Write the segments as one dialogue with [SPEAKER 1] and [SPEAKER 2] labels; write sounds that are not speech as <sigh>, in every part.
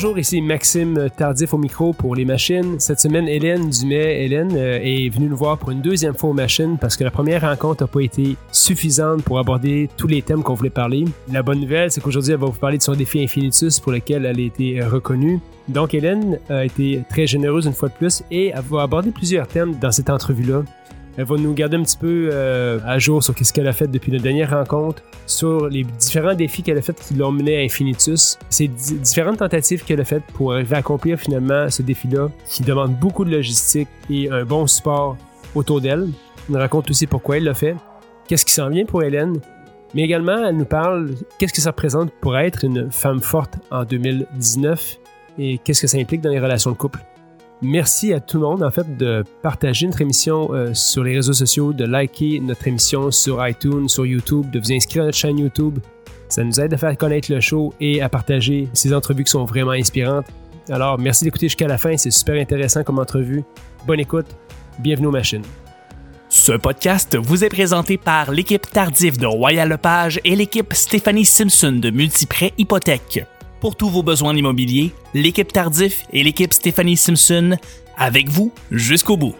[SPEAKER 1] Bonjour, ici Maxime Tardif au micro pour les machines. Cette semaine, Hélène Dumais, Hélène euh, est venue nous voir pour une deuxième fois aux machines parce que la première rencontre n'a pas été suffisante pour aborder tous les thèmes qu'on voulait parler. La bonne nouvelle, c'est qu'aujourd'hui, elle va vous parler de son défi Infinitus pour lequel elle a été reconnue. Donc, Hélène a été très généreuse une fois de plus et elle va aborder plusieurs thèmes dans cette entrevue-là. Elle va nous garder un petit peu euh, à jour sur ce qu'elle a fait depuis notre dernière rencontre, sur les différents défis qu'elle a fait qui l'ont mené à Infinitus, ces différentes tentatives qu'elle a faites pour accomplir finalement ce défi-là qui demande beaucoup de logistique et un bon support autour d'elle. Elle nous raconte aussi pourquoi elle l'a fait, qu'est-ce qui s'en vient pour Hélène, mais également elle nous parle qu'est-ce que ça représente pour être une femme forte en 2019 et qu'est-ce que ça implique dans les relations de couple. Merci à tout le monde, en fait, de partager notre émission euh, sur les réseaux sociaux, de liker notre émission sur iTunes, sur YouTube, de vous inscrire à notre chaîne YouTube. Ça nous aide à faire connaître le show et à partager ces entrevues qui sont vraiment inspirantes. Alors, merci d'écouter jusqu'à la fin, c'est super intéressant comme entrevue. Bonne écoute, bienvenue aux machines.
[SPEAKER 2] Ce podcast vous est présenté par l'équipe Tardif de Royal Lepage et l'équipe Stéphanie Simpson de Multiprêt Hypothèque. Pour tous vos besoins immobiliers, l'équipe Tardif et l'équipe Stéphanie Simpson avec vous jusqu'au bout.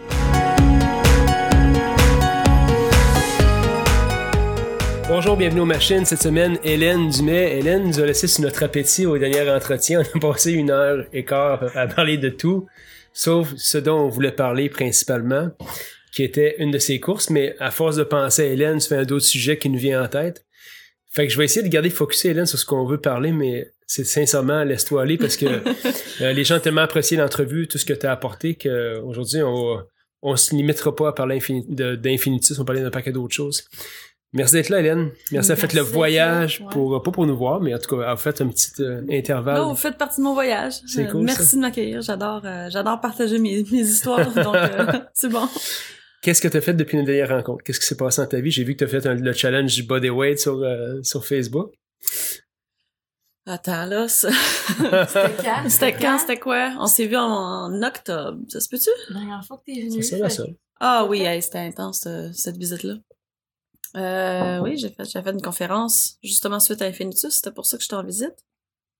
[SPEAKER 1] Bonjour, bienvenue aux machines. Cette semaine, Hélène Dumais. Hélène nous a laissé sur notre appétit au dernier entretien. On a passé une heure et quart à parler de tout, sauf ce dont on voulait parler principalement, qui était une de ses courses. Mais à force de penser à Hélène, ça fait un autre sujet qui nous vient en tête. Fait que je vais essayer de garder focusé, Hélène, sur ce qu'on veut parler, mais c'est sincèrement, laisse-toi aller parce que <laughs> euh, les gens ont tellement apprécié l'entrevue, tout ce que tu as apporté, qu'aujourd'hui, on, on se limitera pas à parler d'infinitus, on parler d'un paquet d'autres choses. Merci d'être là, Hélène. Merci, d'avoir fait le voyage pour, pas pour nous voir, mais en tout cas, avoir fait un petit euh, intervalle.
[SPEAKER 3] Non, vous faites partie de mon voyage. C'est euh, cool. Merci de m'accueillir. J'adore, j'adore partager mes, mes histoires, donc <laughs> c'est bon.
[SPEAKER 1] Qu'est-ce que tu as fait depuis notre dernière rencontre? Qu'est-ce qui s'est passé dans ta vie? J'ai vu que tu as fait le challenge bodyweight sur, sur Facebook.
[SPEAKER 3] Attends, là, ça... C'était <laughs> quand? C'était quand? C'était quoi? On s'est vu en, octobre. Ça se peut-tu?
[SPEAKER 4] La dernière fois que t'es venu.
[SPEAKER 1] C'est ça, ça.
[SPEAKER 3] Ah oui, c'était intense, euh, cette visite-là. Euh, oui, j'ai fait, j'ai fait une conférence, justement, suite à Infinitus. C'était pour ça que j'étais en visite.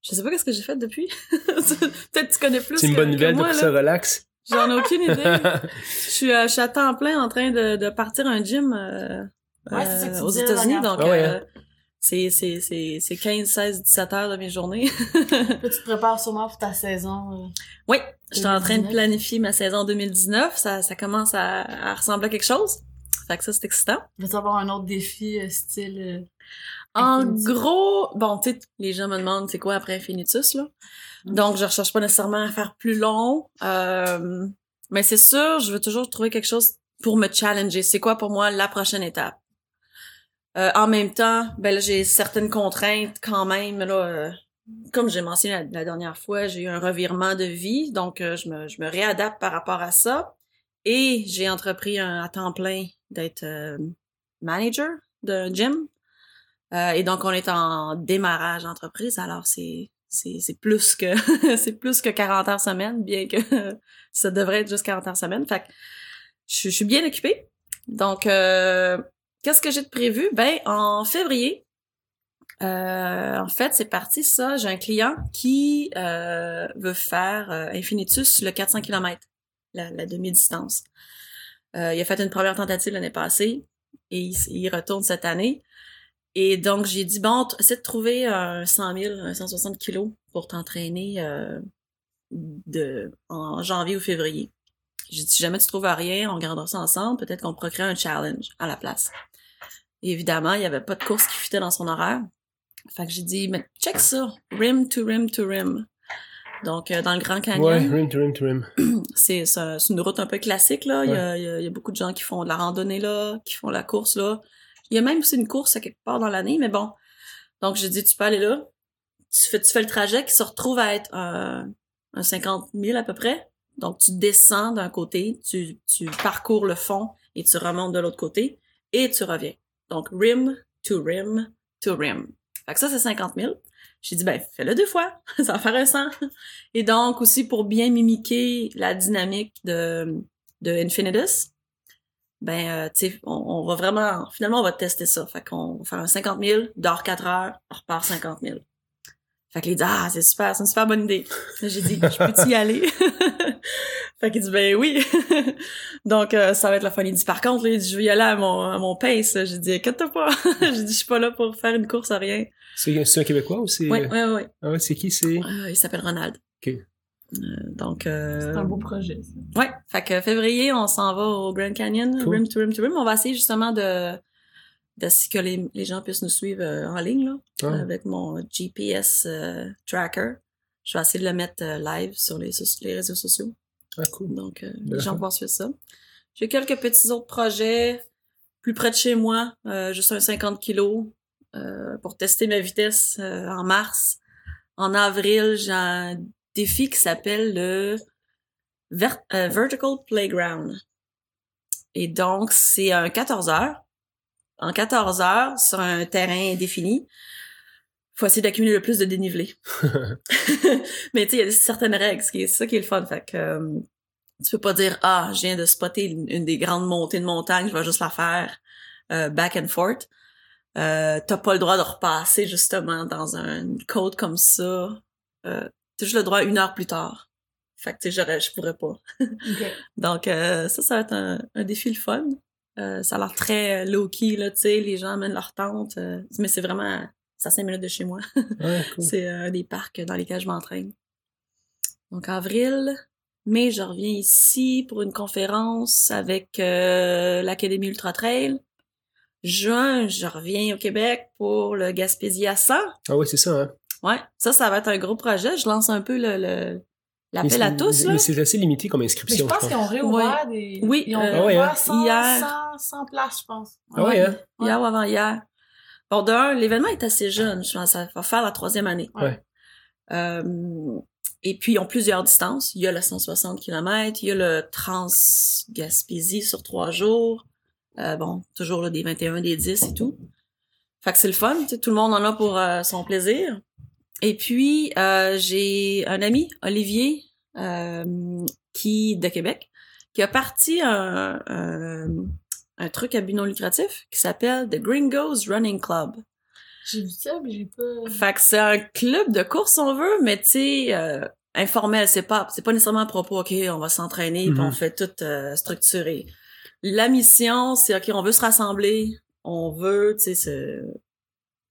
[SPEAKER 3] Je sais pas qu'est-ce que j'ai fait depuis. <laughs> Peut-être que tu connais plus
[SPEAKER 1] C'est une bonne nouvelle, de ça relax.
[SPEAKER 3] J'en ai aucune idée. <laughs> je, suis, euh, je suis à temps plein en train de, de partir un gym euh, ouais, euh, aux États-Unis. Donc, ah ouais, hein? C'est c'est c'est c'est 15 16 17 heures de mes journées.
[SPEAKER 4] Là, tu te prépares sûrement pour ta saison. Euh,
[SPEAKER 3] oui, je suis en train de planifier ma saison 2019, ça ça commence à, à ressembler à quelque chose. Fait que ça c'est excitant.
[SPEAKER 4] Vas-tu avoir un autre défi euh, style euh,
[SPEAKER 3] En gros, bon, tu sais les gens me demandent c'est quoi après Infinitus là. Donc je recherche pas nécessairement à faire plus long euh, mais c'est sûr, je veux toujours trouver quelque chose pour me challenger. C'est quoi pour moi la prochaine étape? Euh, en même temps, ben là, j'ai certaines contraintes quand même. Là, euh, comme j'ai mentionné la, dernière fois, j'ai eu un revirement de vie, donc euh, je, me, je me réadapte par rapport à ça. Et j'ai entrepris un, à temps plein d'être manager d'un gym. et donc, on est en démarrage d'entreprise, alors c'est c'est plus que c'est plus que <laughs> 40 heures semaine, bien que <laughs> ça devrait être juste 40 heures semaine. Fait que je, je suis bien occupée. Donc, euh, Qu'est-ce que j'ai de prévu? Ben, en février, euh, en fait, c'est parti ça. J'ai un client qui euh, veut faire euh, Infinitus le 400 km, la, demi-distance. il a fait une première tentative l'année passée et il, retourne cette année. Et donc, j'ai dit, bon, essaie de trouver un 100 000, un 160 kilos pour t'entraîner de en janvier ou février. J'ai dit, si jamais tu trouves rien, on regardera ça ensemble. Peut-être qu'on créer un challenge à la place évidemment, il y avait pas de course qui fitait dans son horaire. Fait que j'ai dit, mais check ça, rim to rim to rim. Donc, euh, dans le Grand Canyon.
[SPEAKER 1] Ouais, rim to rim to rim. <clears throat>
[SPEAKER 3] C'est, une route un peu classique, là. Il, y a, y a, beaucoup de gens qui font de la randonnée, là, qui font la course, là. Il y a même aussi une course à quelque part dans l'année, mais bon. Donc, j'ai dit, tu peux aller là. Tu fais, tu fais le trajet qui se retrouve à être euh, un 50 000 à peu près. Donc, tu descends d'un côté, tu, tu parcours le fond et tu remontes de l'autre côté et tu reviens. Donc, rim to rim to rim. Fait que ça, c'est 50 000. J'ai dit, ben, fais-le deux fois. <laughs> ça va faire un 100. Et donc, aussi, pour bien mimiquer la dynamique de, de Infinitus, ben, euh, tu sais, on, va vraiment, finalement, on va tester ça. Fait qu'on va faire un 50 000, dort 4 heures, on repart 50 000. Fait qu'il dit ah c'est super, c'est une super bonne idée. J'ai dit je peux y aller? <laughs> fait qu'il dit ben oui. <laughs> Donc euh, ça va être la fin. Il dit par contre là, il dit, je vais y aller à mon à mon pace. J'ai dit inquiète-toi pas. <laughs> J'ai dit je suis pas là pour faire une course à rien.
[SPEAKER 1] C'est c'est un Québécois ou c'est...
[SPEAKER 3] Ouais ouais ouais.
[SPEAKER 1] Ah ouais, c'est qui? C'est...
[SPEAKER 3] Euh, il s'appelle Ronald.
[SPEAKER 1] Ok.
[SPEAKER 3] Euh, donc euh,
[SPEAKER 4] C'est un beau projet, ça.
[SPEAKER 3] Ouais, fait que février, on s'en va au Grand Canyon,
[SPEAKER 1] Cool.
[SPEAKER 3] rim to rim to rim. On va essayer justement de, de ce que les, les gens puissent nous suivre euh, en ligne là,
[SPEAKER 1] Ah.
[SPEAKER 3] avec mon GPS euh, tracker. Je vais essayer de le mettre euh, live sur les, so- les réseaux sociaux.
[SPEAKER 1] Ah, cool.
[SPEAKER 3] Donc, euh, les gens
[SPEAKER 1] affaire.
[SPEAKER 3] vont suivre ça. J'ai quelques petits autres projets plus près de chez moi, euh, juste un 50 kilos euh, pour tester ma vitesse euh, en mars. En avril, j'ai un défi qui s'appelle le euh, Vertical Playground. Et donc, c'est un 14 heures. En 14 heures, sur un terrain défini, faut essayer d'accumuler le plus de dénivelé. <laughs> <laughs> Mais tu sais, il y a certaines règles, c'est ça qui est le fun. Fait que euh, tu peux pas dire ah, je viens de spotter une, une des grandes montées de montagne, je vais juste la faire euh, back and forth. Euh, t'as pas le droit de repasser justement dans un- une côte comme ça. Euh, t'as juste le droit une heure plus tard. Fait que tu sais, j'aurais, je pourrais pas. <laughs> Donc euh, ça, ça va être un, un défi le fun. Euh, ça a l'air très low-key, là, tu sais, les gens amènent leur tente, euh, mais c'est vraiment, à 5 minutes de chez moi.
[SPEAKER 1] Ouais. <laughs>
[SPEAKER 3] C'est euh, un des parcs dans lesquels je m'entraîne. Donc avril, mai, je reviens ici pour une conférence avec euh, l'Académie Ultra Trail. Juin, je reviens au Québec pour le Gaspésie à 100.
[SPEAKER 1] Ah ouais, c'est ça, hein.
[SPEAKER 3] Ouais, ça, ça va être un gros projet. Je lance un peu le le- l'appel à tous. Là.
[SPEAKER 1] Mais c'est assez limité comme
[SPEAKER 4] Mais je
[SPEAKER 1] inscription,
[SPEAKER 4] pense qu'ils ont réouvert des.
[SPEAKER 3] Oui,
[SPEAKER 4] Ils ont
[SPEAKER 3] euh,
[SPEAKER 1] Ah ouais,
[SPEAKER 4] réouvert
[SPEAKER 1] hein.
[SPEAKER 4] 100,
[SPEAKER 3] Hier.
[SPEAKER 4] 100, 100 places, je pense.
[SPEAKER 1] Ah ouais, hein?
[SPEAKER 3] Hier ou avant-hier. Bon, d'un, l'événement est assez jeune. Je pense ça va faire la troisième année.
[SPEAKER 1] Ouais.
[SPEAKER 3] Euh, et puis, ils ont plusieurs distances. Il y a le 160 km, il y a le Trans-Gaspésie sur trois jours. Euh, bon, toujours là, des 21, des 10 et tout. Fait que c'est le fun. Tout le monde en a pour euh, son plaisir. Et puis, euh, j'ai un ami, Olivier, euh, qui de Québec, qui a parti un, un, un truc à but non lucratif qui s'appelle The Gringos Running Club.
[SPEAKER 4] J'ai vu ça, mais j'ai pas.
[SPEAKER 3] Fait que c'est un club de course, on veut, mais tu sais, euh, informel. C'est pas, c'est pas nécessairement à propos, OK, on va s'entraîner, puis
[SPEAKER 1] Mhm.
[SPEAKER 3] on fait tout euh, structuré. La mission, c'est, OK, on veut se rassembler, on veut, tu sais, se-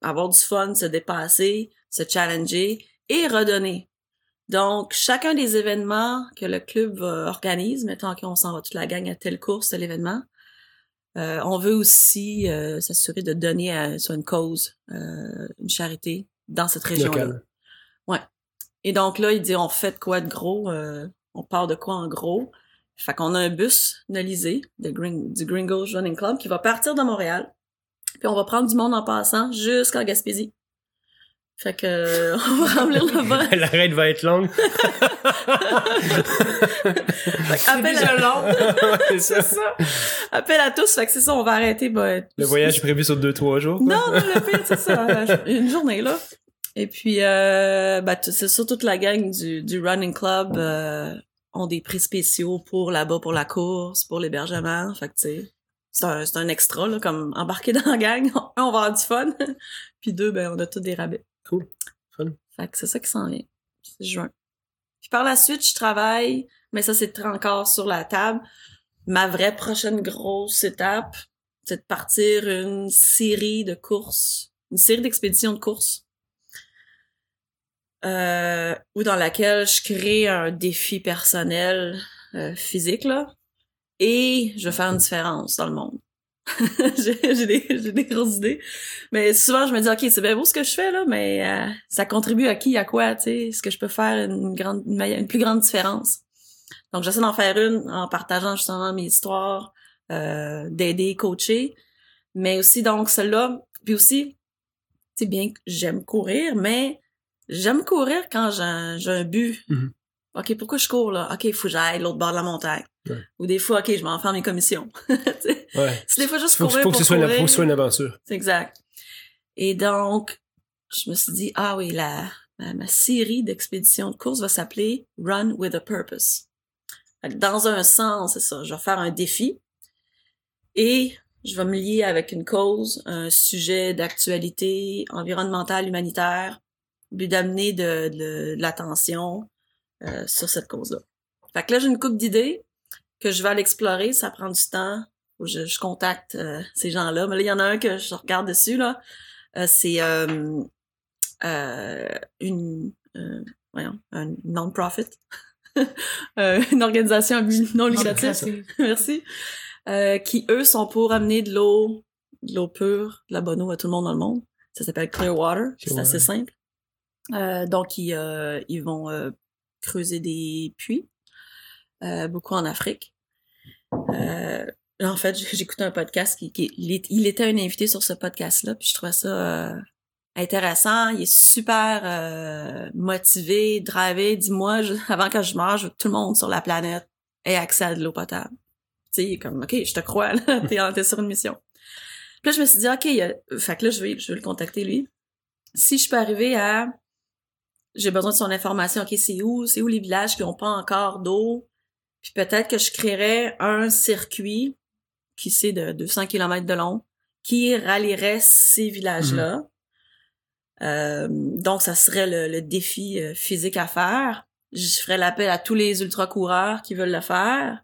[SPEAKER 3] avoir du fun, se dépasser, se challenger et redonner. Donc, chacun des événements que le club euh, organise, mettons qu'on s'en va toute la gang à telle course, tel événement, euh, on veut aussi euh, s'assurer de donner à, sur une cause, euh, une charité dans cette région-là.
[SPEAKER 1] Local.
[SPEAKER 3] Et donc là, il dit on fait de quoi de gros, euh, on part de quoi en gros? Fait qu'on a un bus de Gring- du Gringos Running Club qui va partir de Montréal. Puis on va prendre du monde en passant jusqu'en Gaspésie. Fait que euh, on va remplir le bas.
[SPEAKER 1] La <laughs> raid va être longue. <laughs>
[SPEAKER 3] Appel à,
[SPEAKER 1] long. <laughs> c'est ça.
[SPEAKER 3] ça. Appel à tous. Fait que c'est ça, on va arrêter. ben,
[SPEAKER 1] Le voyage est prévu sur deux, trois jours. quoi.
[SPEAKER 3] Non, non, le pire, c'est ça. euh, Une journée, là. Et puis, euh, bah, c'est ça, toute la gang du, du running club euh, ont des prix spéciaux pour là-bas, pour la course, pour l'hébergement. Fait que, tu sais, c'est un, c'est un extra, là, comme embarquer dans la gang. Un, on va avoir du fun. puis deux, ben, on a tous des rabais.
[SPEAKER 1] Cool. Fun.
[SPEAKER 3] Fait que c'est ça qui s'en vient. C'est juin. Puis par la suite, je travaille, mais ça, c'est encore sur la table. Ma vraie prochaine grosse étape, c'est de partir une série de courses, une série d'expéditions de courses, euh, où dans laquelle je crée un défi personnel euh, physique là, et je vais faire une différence dans le monde. <laughs> j'ai j'ai des, j'ai des grosses idées. Mais souvent, je me dis, OK, c'est bien beau ce que je fais, là, mais euh, ça contribue à qui, à quoi, tu sais? Est-ce que je peux faire une grande, une, une plus grande différence? Donc, j'essaie d'en faire une en partageant justement mes histoires, euh, d'aider, coacher. Mais aussi, donc, celle-là, puis aussi, c'est bien que j'aime courir, mais j'aime courir quand j'ai un, but.
[SPEAKER 1] Mhm.
[SPEAKER 3] OK, pourquoi je cours, là? OK, il faut que j'aille l'autre bord de la montagne.
[SPEAKER 1] Ouais.
[SPEAKER 3] Ou des fois, OK, je m'en fais mes commissions. <laughs>
[SPEAKER 1] Ouais.
[SPEAKER 3] c'est des fois juste courir
[SPEAKER 1] faut
[SPEAKER 3] pour
[SPEAKER 1] ce soit une,
[SPEAKER 3] courir.
[SPEAKER 1] faut que ce soit une aventure.
[SPEAKER 3] C'est exact. Et donc, je me suis dit, ah oui, la, ma, ma série d'expéditions de course va s'appeler Run with a Purpose. Dans un sens, c'est ça, je vais faire un défi et je vais me lier avec une cause, un sujet d'actualité environnementale, humanitaire, but d'amener de, de, de l'attention euh, sur cette cause-là. Fait que là, j'ai une coupe d'idées que je vais aller explorer. Ça prend du temps. Que je, je contacte euh, ces gens-là. Mais là, il y en a un que je regarde dessus, là. Euh, c'est euh, euh, une, euh, voyons, un non-profit. <laughs> Euh, une organisation non lucratif. <laughs> Merci. Euh, qui, eux, sont pour amener de l'eau, de l'eau pure, de la bonne eau à tout le monde dans le monde. Ça s'appelle Clearwater. C'est assez simple. Euh, donc, ils, euh, ils vont euh, creuser des puits, euh, beaucoup en Afrique. Euh, en fait, <laughs> écouté un podcast qui, qui il, était un invité sur ce podcast-là, puis je trouvais ça euh, intéressant. Il est super euh, motivé, drivé. Dis-moi, <laughs> avant que je meure, je veux que tout le monde sur la planète ait accès à de l'eau potable. Tu sais, il est comme, OK, je te crois, là, <laughs> t'es, sur une mission. Puis là, je me suis dit, OK, a- fait que là, je vais, je vais le contacter, lui. Si je peux arriver à... J'ai besoin de son information. OK, c'est où? C'est où les villages qui ont pas encore d'eau? Puis peut-être que je créerais un circuit qui c'est de 200 km de long qui rallierait ces villages-là. Euh, donc, ça serait le, le défi euh, physique à faire. Je ferais l'appel à tous les ultra-coureurs qui veulent le faire.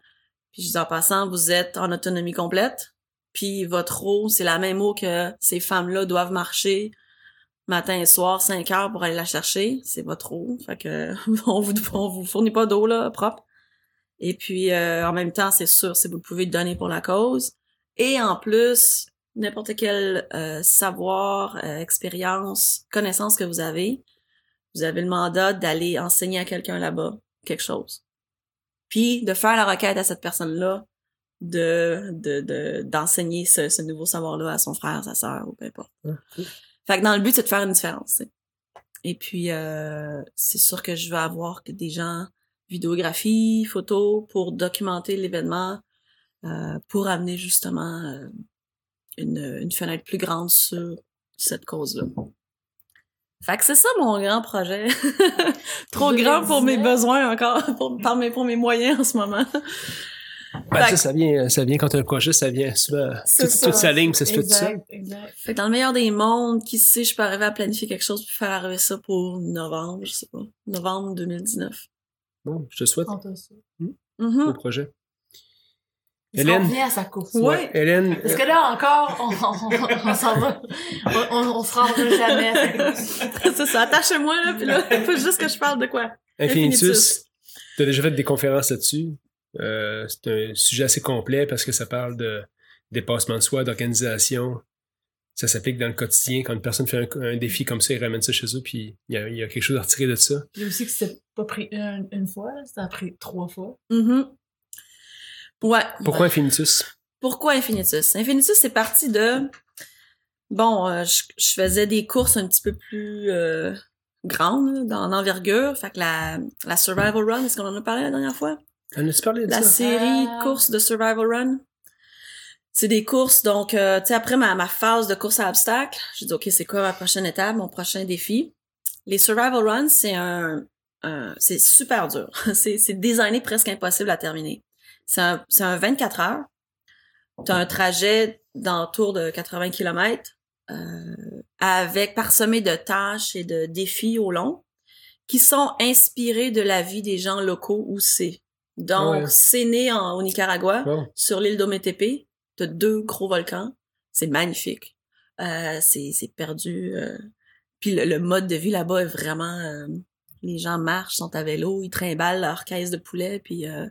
[SPEAKER 3] Puis je dis en passant, vous êtes en autonomie complète. Puis votre eau, c'est la même eau que ces femmes-là doivent marcher matin et soir, 5 heures pour aller la chercher. C'est votre eau. Fait que <laughs> on vous, on vous fournit pas d'eau là propre. Et puis euh, en même temps, c'est sûr, si vous pouvez donner pour la cause. Et en plus, n'importe quel euh, savoir, euh, expérience, connaissance que vous avez, vous avez le mandat d'aller enseigner à quelqu'un là-bas quelque chose. Puis de faire la requête à cette personne-là de de de- d'enseigner ce, ce nouveau savoir-là à son frère, sa sœur ou peu importe. Fait que dans le but, c'est de faire une différence. Et puis, euh, c'est sûr que je vais avoir que des gens, vidéographie, photos, pour documenter l'événement, euh, pour amener justement euh, une, une fenêtre plus grande sur cette cause-là. Fait que c'est ça mon grand projet. <laughs> Trop grand pour mes
[SPEAKER 4] 2019.
[SPEAKER 3] besoins encore, <laughs> pour, par mes, pour mes moyens en ce moment.
[SPEAKER 1] Ben,
[SPEAKER 3] Fait
[SPEAKER 1] ça, ça vient, ça vient quand t'as un projet, ça vient souvent.
[SPEAKER 3] C'est
[SPEAKER 1] Tout,
[SPEAKER 3] ça.
[SPEAKER 1] toute sa ligne, ça se fait tout seul.
[SPEAKER 3] Fait que dans le meilleur des mondes, qui sait, je peux arriver à planifier quelque chose pour faire arriver ça pour novembre, je sais pas, novembre 2019.
[SPEAKER 1] Bon, je te souhaite
[SPEAKER 4] On t'a ça.
[SPEAKER 3] Mhm.
[SPEAKER 1] au projet. Hélène?
[SPEAKER 4] revient à sa course?
[SPEAKER 3] Ouais.
[SPEAKER 1] Hélène,
[SPEAKER 4] Parce que là encore, on, on, on s'en va. On, on, on se rendra jamais <laughs>
[SPEAKER 3] c'est ça, attache-moi là, puis là, <laughs> faut juste que je parle de quoi?
[SPEAKER 1] Infinitus, tu as déjà fait des conférences là-dessus? Euh, c'est un sujet assez complet parce que ça parle de dépassement de soi, d'organisation. Ça s'applique dans le quotidien. Quand une personne fait un, un défi comme ça, il ramène ça chez eux, puis il y a, il y a quelque chose à retirer de ça.
[SPEAKER 4] J'ai aussi que c'était pas pris une, une fois, là, c'était pris trois fois.
[SPEAKER 3] Mhm. Ouais.
[SPEAKER 1] Pourquoi Infinitus?
[SPEAKER 3] Pourquoi Infinitus? Infinitus, c'est parti de... Bon, euh, je, je faisais des courses un petit peu plus euh, grandes, dans l'envergure. Fait que la, la Survival Run, est-ce qu'on en a parlé la dernière fois?
[SPEAKER 1] En as-tu parlé de
[SPEAKER 3] la
[SPEAKER 1] ça?
[SPEAKER 3] série
[SPEAKER 4] Ah.
[SPEAKER 3] de courses de Survival Run. C'est des courses, donc, euh, tu sais, après ma, ma phase de course à obstacles, j'ai dit, OK, c'est quoi ma prochaine étape, mon prochain défi? Les Survival Runs, c'est un, un- c'est super dur. <laughs> c'est, c'est designé presque impossible à terminer. C'est un, c'est un 24 heures. T'as un trajet d'entour de 80 km, euh, avec parsemé de tâches et de défis au long, qui sont inspirés de la vie des gens locaux où c'est. Donc,
[SPEAKER 1] Ouais.
[SPEAKER 3] c'est né en, au Nicaragua, sur l'île d'Ometepe. T'as deux gros volcans. C'est magnifique. Euh, c'est, c'est perdu. euh. Puis le, mode de vie là-bas est vraiment... euh, les gens marchent, sont à vélo, ils trimballent leur caisse de poulet, puis euh,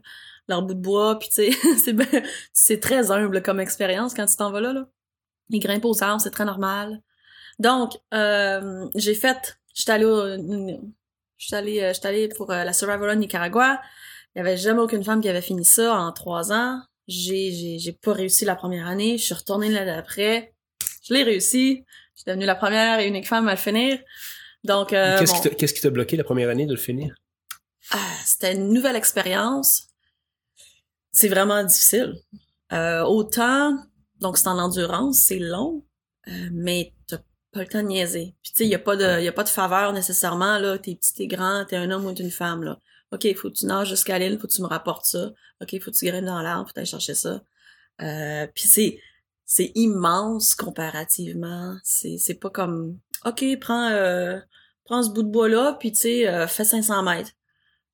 [SPEAKER 3] leur bout de bois, puis tu <laughs> c'est, très humble comme expérience quand tu t'en vas là. là. Ils grimpent aux arbres, c'est très normal. Donc, euh, j'ai fait... J'étais allée au... J'étais allée, allée pour la Survival Nicaragua. Il y avait jamais aucune femme qui avait fini ça en trois ans. J'ai, j'ai, j'ai pas réussi la première année. Je suis retournée l'année d'après. Je l'ai réussi. Je suis devenue la première et unique femme à le finir. Donc, euh,
[SPEAKER 1] Qu'est-ce
[SPEAKER 3] bon,
[SPEAKER 1] qui t'a- qu'est-ce qui t'a bloqué la première année de le finir?
[SPEAKER 3] ah, c'était une nouvelle expérience. C'est vraiment difficile. Euh, autant, donc c'est en endurance, c'est long, euh, mais t'as pas le temps de niaiser. Puis tu sais, il y a pas de, y a pas de faveur nécessairement là. T'es petit, t'es grand, t'es un homme ou t'es une femme là. Ok, faut que tu nages jusqu'à l'île, faut que tu me rapportes ça. Ok, faut que tu grimpes dans l'arbre, faut que chercher ça. Euh, puis c'est, c'est immense comparativement. C'est, c'est pas comme, ok, prends, euh, prends ce bout de bois-là, puis tu sais, euh, fais 500 mètres.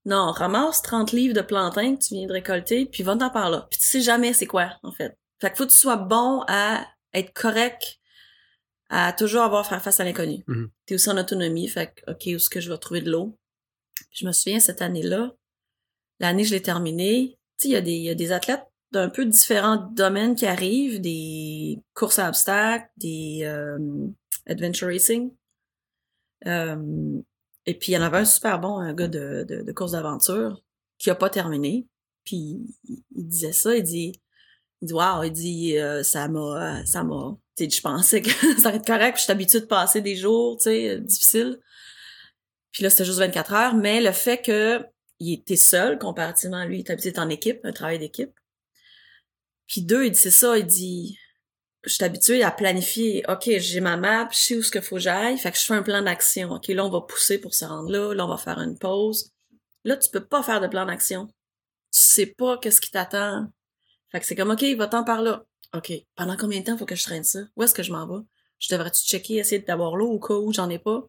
[SPEAKER 3] Non, ramasse 30 livres de plantain que tu viens de récolter, puis va t'en par là. Puis tu sais jamais c'est quoi, en fait. Fait que faut que tu sois bon à être correct, à toujours avoir à faire face à l'inconnu.
[SPEAKER 1] Mhm.
[SPEAKER 3] T'es aussi en autonomie, fait que, OK, où est-ce que je vais trouver de l'eau? Je me souviens, cette année-là, l'année je l'ai terminée, tu sais, il y, a des- y a des athlètes d'un peu différents domaines qui arrivent, des courses à obstacles, des euh, adventure racing. Euh, et puis, il y en avait un super bon, un gars de, de, de course d'aventure, qui a pas terminé. Puis, il, disait ça, il dit, il dit, wow, il dit, euh, ça m'a, ça m'a, je pensais que <laughs> ça allait être correct, puis je suis habituée de passer des jours, tu sais, euh, difficiles. Puis là, c'était juste 24 heures, mais le fait que il était seul, comparativement à lui, il était habitué en équipe, un travail d'équipe. Puis deux, il dit, c'est ça, il dit, je suis habituée à planifier, OK, j'ai ma map, je sais où ce qu'il faut que j'aille, fait que je fais un plan d'action. OK, là, on va pousser pour se rendre là, là, on va faire une pause. Là, tu peux pas faire de plan d'action. Tu sais pas qu'est-ce qui t'attend. Fait que c'est comme, OK, va-t'en par là. OK, pendant combien de temps faut que je traîne ça? Où est-ce que je m'en vais? Je devrais-tu checker, essayer d'avoir l'eau au cas où j'en ai pas?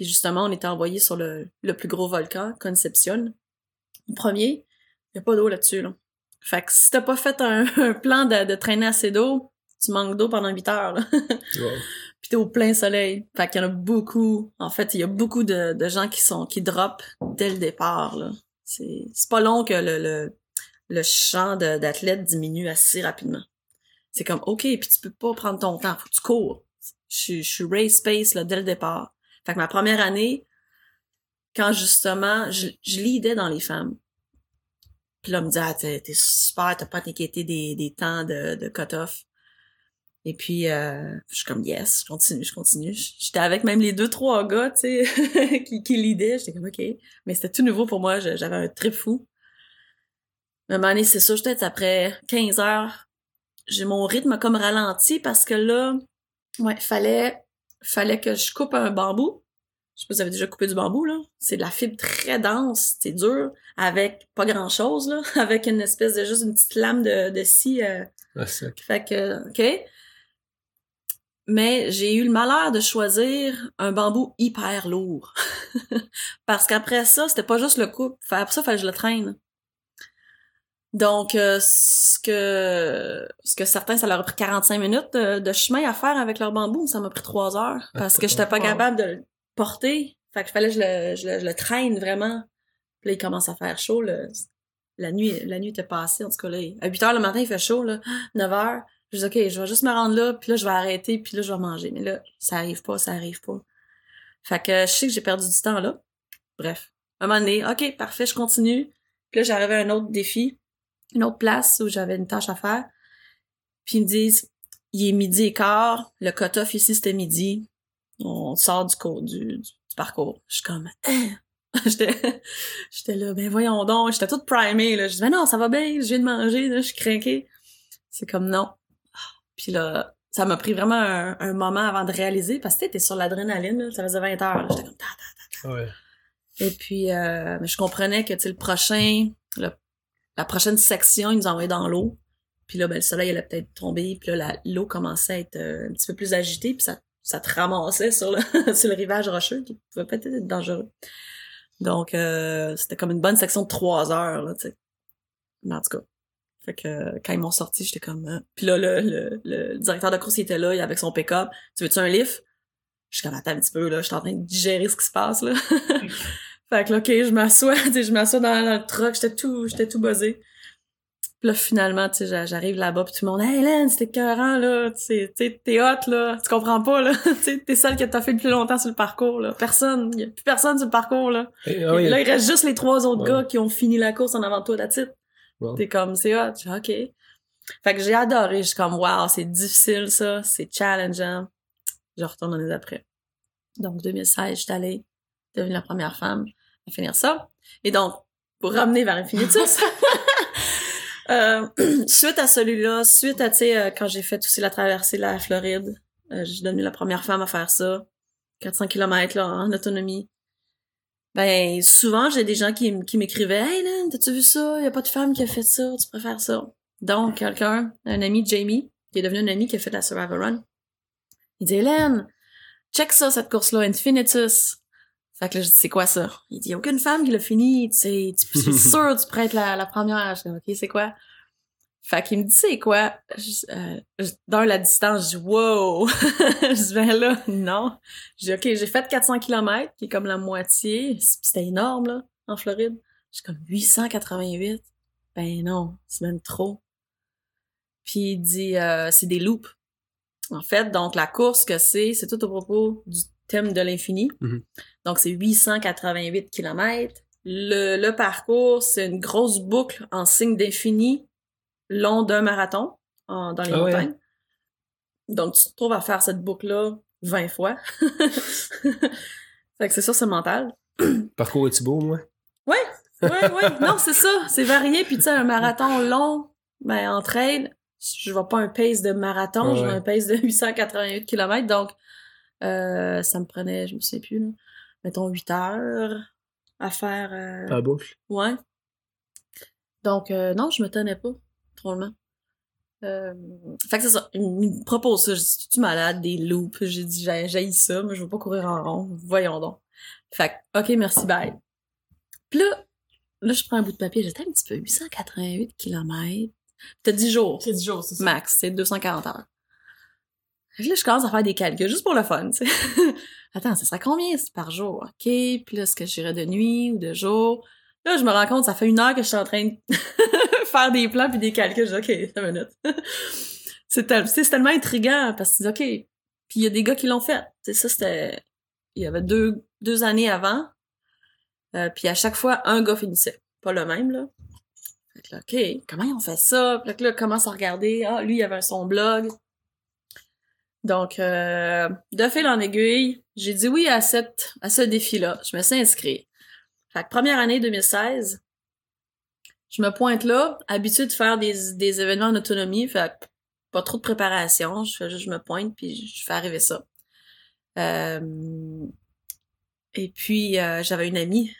[SPEAKER 3] Puis justement, on était envoyé sur le, le plus gros volcan, Concepcion. Le premier, il a pas d'eau là-dessus, là. Fait que si t'as pas fait un, <laughs> un plan de, de traîner assez d'eau, tu manques d'eau pendant 8 heures, là. <laughs>
[SPEAKER 1] Wow.
[SPEAKER 3] Puis t'es au plein soleil. Fait qu'il y en a beaucoup. En fait, il y a beaucoup de, de gens qui sont qui drop dès le départ. Là. C'est, c'est pas long que le, le, le champ de- d'athlètes diminue assez rapidement. C'est comme OK, puis tu peux pas prendre ton temps, faut que tu cours. Je, suis- je suis race space là, dès le départ. Fait que ma première année, quand justement, je, je leadais dans les femmes. Puis là, on me dit, ah, t'es, super, t'as pas à t'inquiéter des, des temps de, de cut-off. Et puis, euh, je suis comme, yes, je continue, je continue. J'étais avec même les deux, trois gars, tu sais, <laughs> qui, qui leadaient. J'étais comme, OK. Mais c'était tout nouveau pour moi. J'avais un trip fou. À un moment donné, c'est ça, peut-être après 15 heures, j'ai mon rythme comme ralenti parce que là, ouais, fallait, fallait que je coupe un bambou. Je sais pas si vous avez déjà coupé du bambou, là. C'est de la fibre très dense, c'est dur, avec pas grand-chose, là, <laughs> avec une espèce de juste une petite lame de, de scie euh,
[SPEAKER 1] Ah,
[SPEAKER 3] fait que, OK. Mais j'ai eu le malheur de choisir un bambou hyper lourd. <laughs> Parce qu'après ça, c'était pas juste le coupe. Après ça, il fallait que je le traîne. Donc, euh, ce que ce que certains, ça leur a pris 45 minutes de, de chemin à faire avec leur bambou, ça m'a pris 3 heures. Parce que j'étais pas capable de le porter. Fait qu'il fallait que je le, je le, je le traîne vraiment. Puis là, il commence à faire chaud. le- la nuit, la nuit était passée, en tout cas là. À 8 heures le matin, il fait chaud, là. <gasps> 9 heures. Je dis, OK, je vais juste me rendre là, puis là, je vais arrêter, puis là, je vais manger. Mais là, ça arrive pas, ça arrive pas. Fait que je sais que j'ai perdu du temps là. Bref. À un moment donné, OK, parfait, je continue. Puis là, j'arrivais à un autre défi, une autre place où j'avais une tâche à faire. Puis ils me disent, il est midi et quart, le cut-off ici, c'était midi. On sort du cours, du, du, parcours. Je suis comme, hein? <laughs> j'étais, j'étais là, ben voyons donc, j'étais toute primée, là. Je dis, ben non, ça va bien, je viens de manger, là, je suis craquée. C'est comme non. Puis là, ça m'a pris vraiment un, un moment avant de réaliser, parce que t'es sur l'adrénaline, là, ça faisait 20 heures. J'étais comme, ta, ta, ta.
[SPEAKER 1] Ouais.
[SPEAKER 3] Et puis, euh, je comprenais que, tu le prochain, le- la prochaine section, ils nous envoyaient dans l'eau. Puis là, ben, le soleil allait peut-être tomber. Puis là, l'eau commençait à être euh, un petit peu plus agitée. Puis ça, ça te ramassait sur le, <laughs> sur le rivage rocheux, qui pouvait peut-être être dangereux. Donc, euh, c'était comme une bonne section de trois heures, là, tu sais. En tout cas. Fait que quand ils m'ont sorti, j'étais comme... euh, Puis là, le, le, le directeur de course, il était là, il avec son pick-up. Tu veux-tu un lift? Je suis comme, attends un petit peu, là, je suis en train de digérer ce qui se passe, là. <laughs> fait que là, OK, je m'assois, <laughs> tu sais, je m'assois dans, dans le truck, j'étais tout, j'étais tout buzzé. Puis là, finalement, tu sais, j'a- j'arrive là-bas, puis tout le monde, « Hey, Hélène, c'était écœurant, là, tu sais, t'es hot, là, tu comprends pas, là, <laughs> tu sais, t'es celle qui t'a fait le plus longtemps sur le parcours, là. Personne, y a plus personne sur le parcours, là.
[SPEAKER 1] Et- ah
[SPEAKER 3] Là, il reste juste les trois autres
[SPEAKER 1] Ouais.
[SPEAKER 3] gars qui ont fini la course en avant de toi, it.
[SPEAKER 1] Wow.
[SPEAKER 3] T'es comme, c'est hot. Je OK. Fait que j'ai adoré. Je suis comme, wow, c'est difficile, ça. C'est challengeant. Je retourne l'année d'après. Donc, 2016, j'étais allée devenir la première femme finir ça. Et donc, pour ramener vers Infinitus, <laughs> euh, <clears throat> suite à celui-là, suite à, tu sais, euh, quand j'ai fait aussi la traversée de la Floride, euh, j'ai devenu la première femme à faire ça. 400 km, là, en autonomie. Ben, souvent, j'ai des gens qui, qui m'écrivaient Hey, t'as-tu vu ça? Y a pas de femme qui a fait ça, tu préfères ça? Donc, quelqu'un, un ami, Jamie, qui est devenu un ami qui a fait la Survivor Run, il dit Hélène, check ça, cette course-là, Infinitus. Fait que là, je dis, c'est quoi ça? Il dit, y a aucune femme qui l'a fini, tu sais, tu c'est <laughs> sûr, tu pourrais être la, la première. Je dis, OK, c'est quoi? Fait qu'il me dit, c'est quoi? Je- euh, je- dans la distance, je dis, wow! <laughs> je dis, ben là, non. Je dis, OK, j'ai fait 400 km, qui est comme la moitié. C'était énorme, là, en Floride. J'ai comme 888. Ben non, c'est même trop. Puis il dit, euh, c'est des loops. En fait, donc la course que c'est, c'est tout au propos du thème de l'infini.
[SPEAKER 1] Mhm.
[SPEAKER 3] Donc c'est 888 km. Le, le parcours, c'est une grosse boucle en signe d'infini, long d'un marathon en- dans les
[SPEAKER 1] Ah ouais,
[SPEAKER 3] montagnes. Donc tu te trouves à faire cette boucle-là 20 fois. <laughs> fait que c'est sûr, c'est mental. <clears throat>
[SPEAKER 1] Parcours est beau, moi?
[SPEAKER 3] Ouais, ouais. Non, c'est ça. C'est varié. Puis tu sais, un marathon long, ben, en trail, je vais pas un pace de marathon,
[SPEAKER 1] Ouais,
[SPEAKER 3] je vais un pace de 888 km. Donc, euh, ça me prenait, je me sais plus, là, mettons 8 heures à faire. euh,
[SPEAKER 1] Pas boucle.
[SPEAKER 3] Ouais. Donc, euh, non, je me tenais pas, drôlement. Euh, fait que c'est ça. Il me propose ça. Je dis, tu malade, des loops. J'ai dit, j'ai ça, mais je veux pas courir en rond. Voyons donc. Fait que, OK, merci, bye. Puis là, là, je prends un bout de papier. J'étais un petit peu 888 km. T'as 10 jours.
[SPEAKER 4] C'est du jour, c'est ça.
[SPEAKER 3] Max, c'est 240 heures. Fait que là, je commence à faire des calculs, juste pour le fun, tu sais. <laughs> Attends, ça serait combien par jour? OK, puis là, est-ce que j'irais de nuit ou de jour? Là, je me rends compte, ça fait une heure que je suis en train de <laughs> faire des plans puis des calculs. Je dis, OK, une minute. <laughs> c'est tel- c'est tellement intriguant parce que OK. Puis il y a des gars qui l'ont fait. Tu sais, ça, c'était... Il y avait deux, deux années avant. Euh, puis à chaque fois, un gars finissait. Pas le même, là. Fait que là, OK, comment ils ont fait ça? Puis là, là, commence à regarder. Ah, lui, il avait son blog. Donc, euh, de fil en aiguille, j'ai dit oui à cette, à ce défi-là. Je me suis inscrit. Fait que première année 2016, je me pointe là, habituée de faire des, des événements en autonomie, fait pas trop de préparation, je fais juste, je me pointe puis je fais arriver ça. Euh, et puis, euh, j'avais une amie,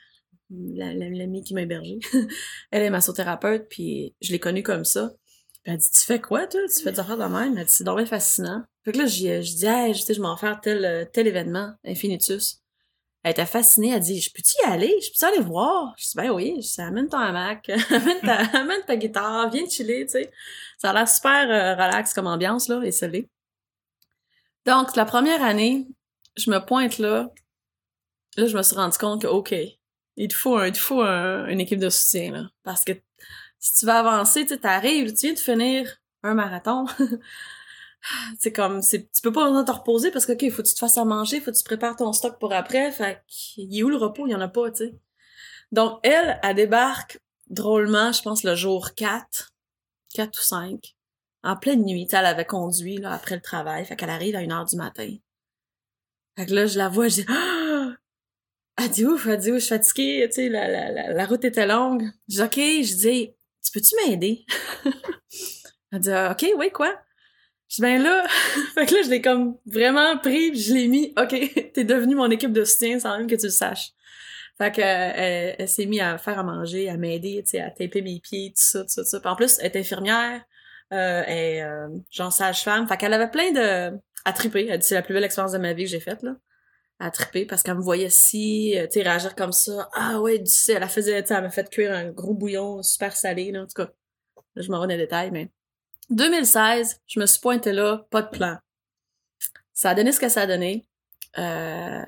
[SPEAKER 3] la- la- l'amie qui m'a hébergée. <laughs> Elle est massothérapeute, puis je l'ai connue comme ça. Puis elle dit, tu fais quoi, toi? Tu fais des affaires de même? Elle dit, c'est bien fascinant. Fait que là, j'ai- je dis, hey, je je m'en faire tel, euh, tel événement, Infinitus. Elle était fascinée, elle dit, je peux-tu y aller? Je peux-tu aller voir? Je dis, ben oui, je dis, amène ton hamac, <laughs> <laughs> amène ta, guitare, viens chiller, tu sais. Ça a l'air super euh, relax comme ambiance, là, et l'est. Donc, la première année, je me pointe là. Là, je me suis rendu compte que, OK, il te faut, un, il te faut un- une équipe de soutien, là. Parce que si tu vas avancer, tu t'arrives, tu viens de finir un marathon. <laughs> c'est comme, c'est, tu peux pas vraiment te reposer parce que, OK, faut que tu te fasses à manger, faut que tu prépares ton stock pour après. Fait qu'il est où le repos? Il y en a pas, tu sais. Donc, elle, elle débarque drôlement, je pense, le jour 4, 4 ou 5, en pleine nuit. Elle avait conduit, là, après le travail. Fait qu'elle arrive à 1 heure du matin. Fait que là, je la vois, je dis, ah! <gasps> Elle dit ouf, elle dit, je suis fatiguée, tu sais, la, la, la, la route était longue. Je OK, je dis, tu peux-tu m'aider? <laughs> elle dit, Ah, OK, oui, quoi? Je dis, ben là, <laughs> fait que là, je l'ai comme vraiment pris, puis je l'ai mis, OK, <laughs> t'es devenu mon équipe de soutien sans même que tu le saches. Fait que, euh, elle, s'est mise à faire à manger, à m'aider, tu sais, à taper mes pieds, tout ça, tout ça, tout ça. Puis en plus, elle est infirmière, euh, elle euh, genre sage-femme. Fait qu'elle avait plein de... à triper. Elle dit, c'est la plus belle expérience de ma vie que j'ai faite, là. À parce qu'elle me voyait si, euh, tu sais, réagir comme ça. Ah ouais, du sel. Elle faisait, elle m'a fait cuire un gros bouillon super salé, là. En tout cas, là, je m'en vais dans les détails, mais... 2016, je me suis pointée là, pas de plan. Ça a donné ce que ça a donné. Euh,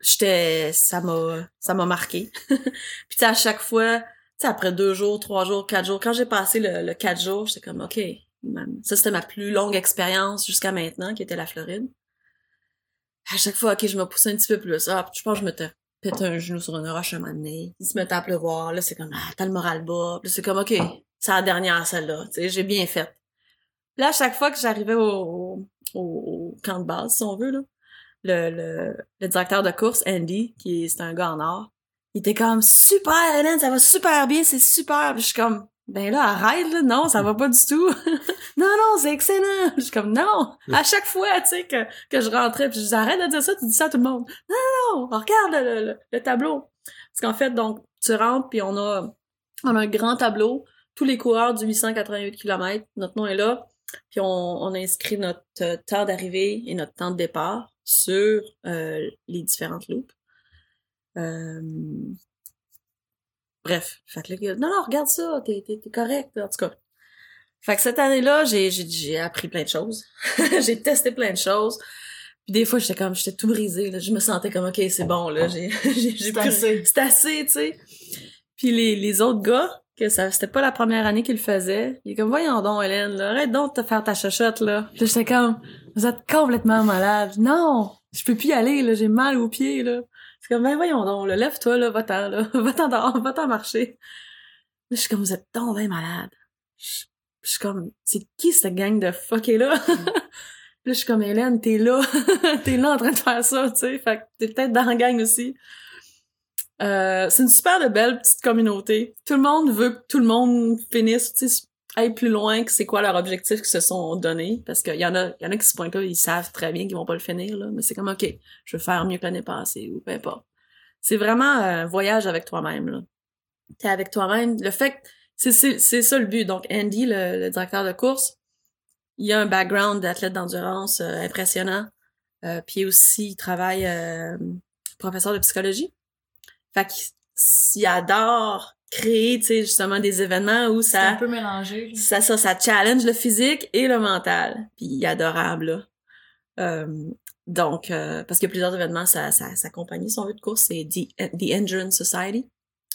[SPEAKER 3] j'étais, ça m'a, ça m'a marqué. <laughs> Puis à chaque fois, tu sais, après deux jours, trois jours, quatre jours, quand j'ai passé le, le quatre jours, j'étais comme, OK, ça c'était ma plus longue expérience jusqu'à maintenant, qui était la Floride. À chaque fois, OK, je me poussais un petit peu plus. Ah, je pense que je me te- pété un genou sur une roche un moment. Il se mettait à pleuvoir. Là, c'est comme, ah, t'as le moral bas. Là, c'est comme, OK, c'est la dernière, celle-là. Tu sais, j'ai bien fait. Là, à chaque fois que j'arrivais au, au, au camp de base, si on veut, là, le, le, le directeur de course, Andy, qui est, c'est un gars en or, il était comme super, Hélène, ça va super bien, c'est super. Je suis comme, ben là, arrête, là, non, ça va pas du tout. <laughs> non, non, c'est excellent. Je suis comme, non. À chaque fois, tu sais, que, que je rentrais, puis je disais, arrête de dire ça, tu dis ça à tout le monde. Non, non, non, regarde le, le, le tableau. Parce qu'en fait, donc, tu rentres, puis on a, on a un grand tableau, tous les coureurs du 888 km, notre nom est là, puis on, on inscrit notre euh, temps d'arrivée et notre temps de départ sur euh, les différentes loupes. Euh, Bref, fait que là, non, non, regarde ça, t'es, t'es, t'es correct, en tout cas. Fait que cette année-là, j'ai, j'ai, j'ai appris plein de choses. <laughs> j'ai testé plein de choses. Puis des fois, j'étais comme, j'étais tout brisée, là. Je me sentais comme, OK, c'est bon, là. J'ai, <laughs> j'ai, j'ai
[SPEAKER 4] C'est
[SPEAKER 3] plus-
[SPEAKER 4] assez.
[SPEAKER 3] C'est assez, tu sais. Puis les, les autres gars, que ça, c'était pas la première année qu'ils le faisaient, il est comme, voyons donc, Hélène, là, arrête donc de te faire ta chachotte, là. Puis j'étais comme, vous êtes complètement malade. Non! Je peux plus y aller, là. J'ai mal aux pieds, là. C'est comme, ben voyons donc, lève-toi, là, va-t'en, là. <laughs> Va-t'en dehors, va-t'en marcher. Là, je suis comme, vous êtes donc ben malade. Je, je suis comme, c'est qui cette gang de fuckés là? <laughs> là, je suis comme, Hélène, t'es là. <laughs> t'es là en train de faire ça, tu sais. Fait que t'es peut-être dans la gang aussi. Euh, c'est une super de belle petite communauté. Tout le monde veut que tout le monde finisse, tu aille plus loin que c'est quoi leur objectif qu'ils se sont donnés. Parce qu'il y en a, y a qui se pointent là, ils savent très bien qu'ils vont pas le finir, là. Mais c'est comme, OK, je veux faire mieux que l'année passée, ou peu importe. C'est vraiment un voyage avec toi-même, là. T'es avec toi-même. Le fait c'est, c'est ça le but. Donc, Andy, le, le directeur de course, il a un background d'athlète d'endurance euh, impressionnant. Euh, puis aussi, il travaille euh, professeur de psychologie. Fait qu'il adore créer, tu sais, justement des événements où
[SPEAKER 4] C'est un
[SPEAKER 3] ça,
[SPEAKER 4] peu mélangé. là.
[SPEAKER 3] ça, ça, ça challenge le physique et le mental. Puis il est adorable, là. Euh, donc, euh, parce qu'il y a plusieurs événements, sa, sa, sa compagnie, son but de course, c'est The, The Endurance Society.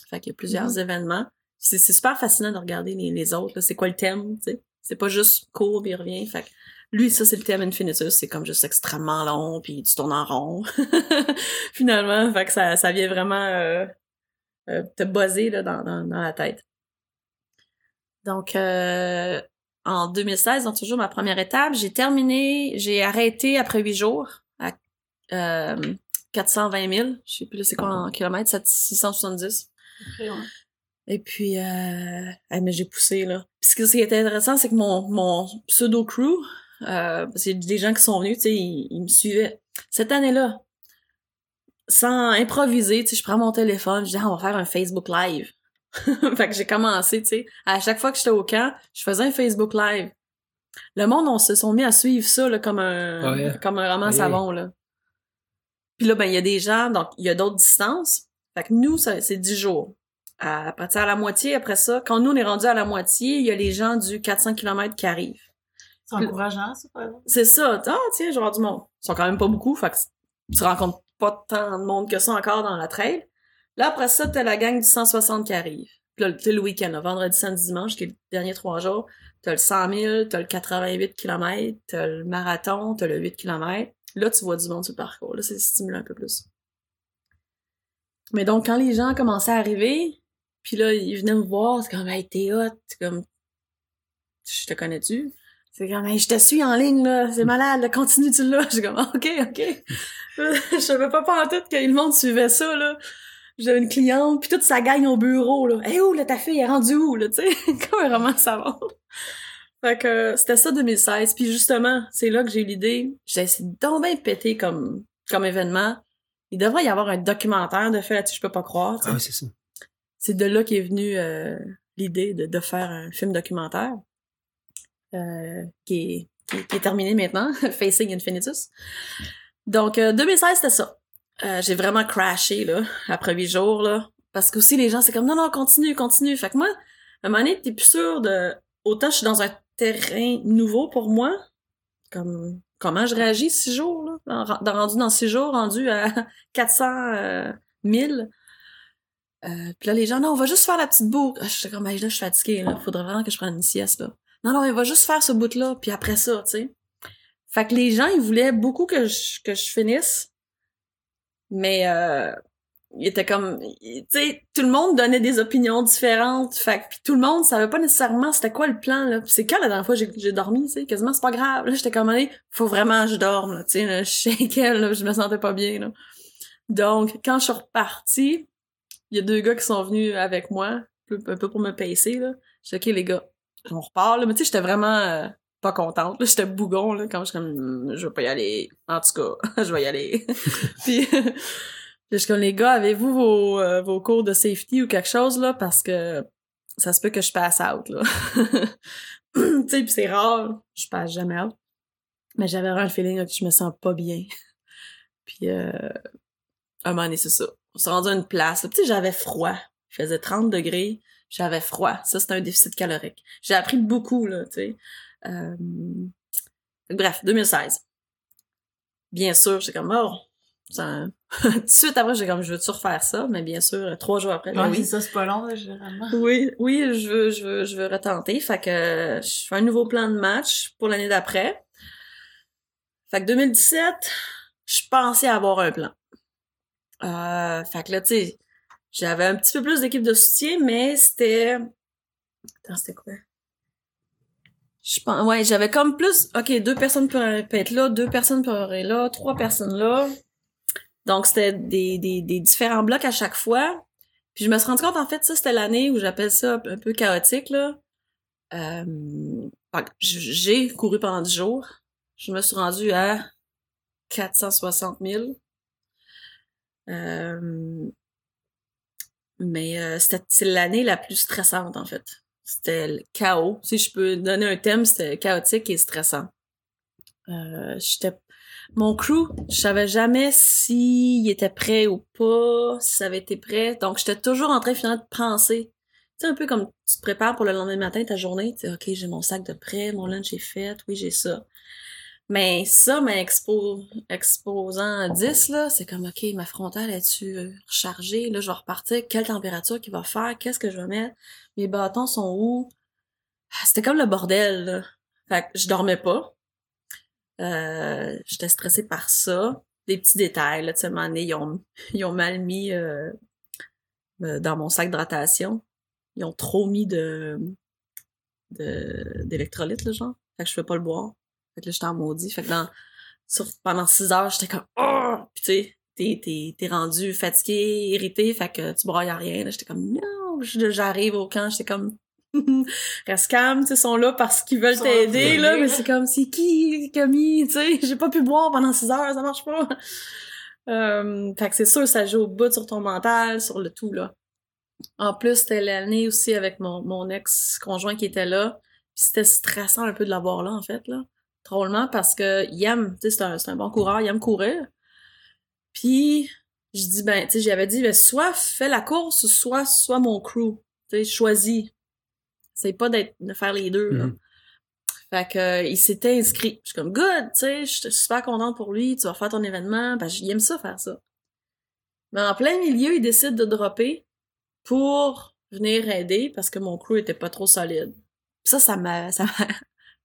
[SPEAKER 3] Fait qu'il y a plusieurs
[SPEAKER 4] Mhm.
[SPEAKER 3] événements. C'est c'est super fascinant de regarder les, les autres. C'est quoi le thème, tu sais? C'est pas juste court, puis il revient. Fait que lui, ça, c'est le thème Infinitus. C'est comme juste extrêmement long, puis tu tournes en rond. <laughs> Finalement, fait que ça, ça vient vraiment euh, euh, te buzzer là, dans, dans, dans la tête. Donc, euh, en 2016, donc toujours ma première étape, j'ai terminé, j'ai arrêté après huit jours à euh, 420 000. Je sais plus c'est quoi en kilomètres, c'est 670.
[SPEAKER 4] Après, ouais.
[SPEAKER 3] Et puis, euh, mais j'ai poussé, là. Puis ce qui ce qui était intéressant, c'est que mon, mon pseudo-crew, euh, c'est des gens qui sont venus, tu sais, ils, ils me suivaient. Cette année-là, sans improviser, tu sais, je prends mon téléphone, je dis, ah, on va faire un Facebook Live. <laughs> fait que j'ai commencé, tu sais. À chaque fois que j'étais au camp, je faisais un Facebook Live. Le monde, on se sont mis à suivre ça, là, comme un,
[SPEAKER 1] Ouais.
[SPEAKER 3] comme un roman
[SPEAKER 1] Ouais.
[SPEAKER 3] savon, là. Puis là, ben, il y a des gens, donc, il y a d'autres distances. Fait que nous, c'est 10 jours. À partir à la moitié, après ça, quand nous, on est rendu à la moitié, il y a les gens du 400 km qui arrivent.
[SPEAKER 4] C'est encourageant, ça, par exemple.
[SPEAKER 3] C'est ça. Ah, tiens, je vais avoir du monde. Ils sont quand même pas beaucoup, fait que tu rencontres pas tant de monde que ça encore dans la trail. Là, après ça, t'as la gang du 160 qui arrive. Puis là, t'as le week-end, vendredi, samedi, dimanche, qui est le dernier trois jours. T'as le 100 000, t'as le 88 km, t'as le marathon, t'as le 8 km. Là, tu vois du monde sur le parcours. Là, c'est stimulant un peu plus. Mais donc, quand les gens commençaient à arriver, puis là, ils venaient me voir, c'est comme, hey, t'es hot, comme, je te connais-tu? C'est comme, hey, je te suis en ligne, là, c'est malade, là, continue-tu là? <laughs> J'ai comme, ok, ok. <laughs> je savais pas pas en tout que le monde suivait ça, là. J'avais une cliente, puis toute sa gagne au bureau, là. Hey, où, là, ta fille est rendue où, là, tu sais? <laughs> comme un roman savant. Fait que c'était ça 2016. Puis justement, c'est là que j'ai eu l'idée. J'ai essayé donc bien péter comme, comme événement. Il devrait y avoir un documentaire de fait là-dessus, je peux pas croire.
[SPEAKER 1] Ah oui, c'est ça.
[SPEAKER 3] c'est de là qu'est venue euh, l'idée de, de faire un film documentaire euh, qui, est, qui, est- terminé maintenant, <laughs> Facing Infinitus. Donc, euh, 2016, c'était ça. Euh, j'ai vraiment crashé, là, après huit jours, là. Parce que aussi, les gens, c'est comme, non, non, continue, continue. Fait que moi, à un moment donné, t'es plus sûr de... Autant je suis dans un terrain nouveau pour moi, comme comment je réagis six jours, là, dans, dans- rendu dans six jours, rendu à 400 euh, 1000. Euh, puis là, les gens, non, on va juste faire la petite boucle. Ah, Je suis comme, hey, là, je suis fatiguée, là. Faudrait vraiment que je prenne une sieste, là. Non, non, on va juste faire ce bout-là, puis après ça, tu sais. Fait que les gens, ils voulaient beaucoup que je, que je finisse. Mais, euh, il était comme, tu sais, tout le monde donnait des opinions différentes. Fait que, puis tout le monde savait pas nécessairement c'était quoi le plan, là. C'est quand la dernière fois j'ai- dormi, tu sais, quasiment, c'est pas grave. Là, j'étais comme, allez, faut vraiment que je dorme, là. Tu sais, là, je shakeais, là, je me sentais pas bien, là. Donc, quand je suis repartie, il y a deux gars qui sont venus avec moi, un peu, un peu pour me pacer, là. J'ai dit, OK, les gars, on repart, là. Mais tu sais, j'étais vraiment euh, pas contente, là. J'étais bougon, là, quand je suis comme, Hum, je vais pas y aller. En tout cas, <laughs> je vais y aller. <laughs> Puis, je suis comme, les gars, avez-vous vos, euh, vos cours de safety ou quelque chose, là? Parce que ça se peut que je passe out, là. <laughs> tu sais, puis c'est rare, je passe jamais out. Mais j'avais vraiment le feeling là, que je me sens pas bien. puis, euh, un moment donné, c'est ça. On s'est rendu à une place. Tu sais, j'avais froid. Il faisait 30 degrés. J'avais froid. Ça, c'était un déficit calorique. J'ai appris beaucoup, là, tu sais. Euh, Bref, 2016. Bien sûr, j'étais comme, oh, ça- <laughs> tout de suite après, j'ai comme, je veux-tu refaire ça? Mais bien sûr, trois jours après, ben oui.
[SPEAKER 4] c'est ça, c'est pas long, là, généralement. <laughs>
[SPEAKER 3] Oui, oui, je veux, je veux, je veux retenter. Fait que je fais un nouveau plan de match pour l'année d'après. Fait que 2017, je pensais avoir un plan. Euh, fait que là, tu sais, j'avais un petit peu plus d'équipe de soutien, mais c'était... Attends, c'était quoi? Je pense, ouais, j'avais comme plus, ok, deux personnes peuvent être là, deux personnes peuvent être là, trois personnes là. Donc, c'était des, des, des différents blocs à chaque fois. Puis je me suis rendu compte, en fait, ça, c'était l'année où j'appelle ça un peu chaotique, là. Euh, j'ai couru pendant 10 jours. Je me suis rendue à 460 000. Euh, mais euh, c'était c'est l'année la plus stressante, en fait. C'était le chaos. Si je peux donner un thème, c'était chaotique et stressant. Euh, j'étais mon crew, je savais jamais s'il était prêt ou pas, si ça avait été prêt. Donc, j'étais toujours en train finalement de penser. Sais, un peu comme tu te prépares pour le lendemain matin, ta journée. Tu OK, j'ai mon sac de prêt, mon lunch est fait, oui, j'ai ça. Mais ça, mais expo, exposant à 10, là, c'est comme, OK, ma frontale est-tu euh, rechargée? Là, je vais repartir. Quelle température qu'il va faire? Qu'est-ce que je vais mettre? Mes bâtons sont où? Ah, C'était comme le bordel, là. Fait que je dormais pas. Euh, j'étais stressée par ça. Des petits détails, là, tu sais, à un donné, ils ont, ils ont mal mis euh, euh, dans mon sac d'hydratation. Ils ont trop mis de de- d'électrolytes, là, genre. Fait que je peux pas le boire. Fait que là, j'étais en maudit. Fait que dans, sur, pendant six heures, j'étais comme, oh! Puis tu sais, t'es, t'es, t'es rendu fatigué, irrité, fait que tu broyes à rien. J'étais comme, non! J'arrive au camp, j'étais comme, <laughs> reste calme, ils sont là parce qu'ils veulent t'aider, là, mais c'est comme, c'est qui qui a mis, tu sais, j'ai pas pu boire pendant six heures, ça marche pas. Euh, fait que c'est sûr, ça joue au bout sur ton mental, sur le tout, là. En plus, c'était l'année aussi avec mon, mon ex-conjoint qui était là. Puis c'était stressant un peu de l'avoir là, en fait, là. Drôlement, parce que il aime, tu sais, c'est un, c'est un bon coureur, il aime courir. Puis, je dis, ben, tu sais, j'avais dit, ben, soit fais la course, soit, soit mon crew. Tu sais, choisis. C'est pas d'être, de faire les deux, là.
[SPEAKER 1] Mhm.
[SPEAKER 3] Fait que, euh, il s'était inscrit. Je suis comme, good, tu sais, je suis super contente pour lui, tu vas faire ton événement. Ben, il aime ça, faire ça. Mais en plein milieu, il décide de dropper pour venir aider parce que mon crew était pas trop solide. Ça, ça m'a, ça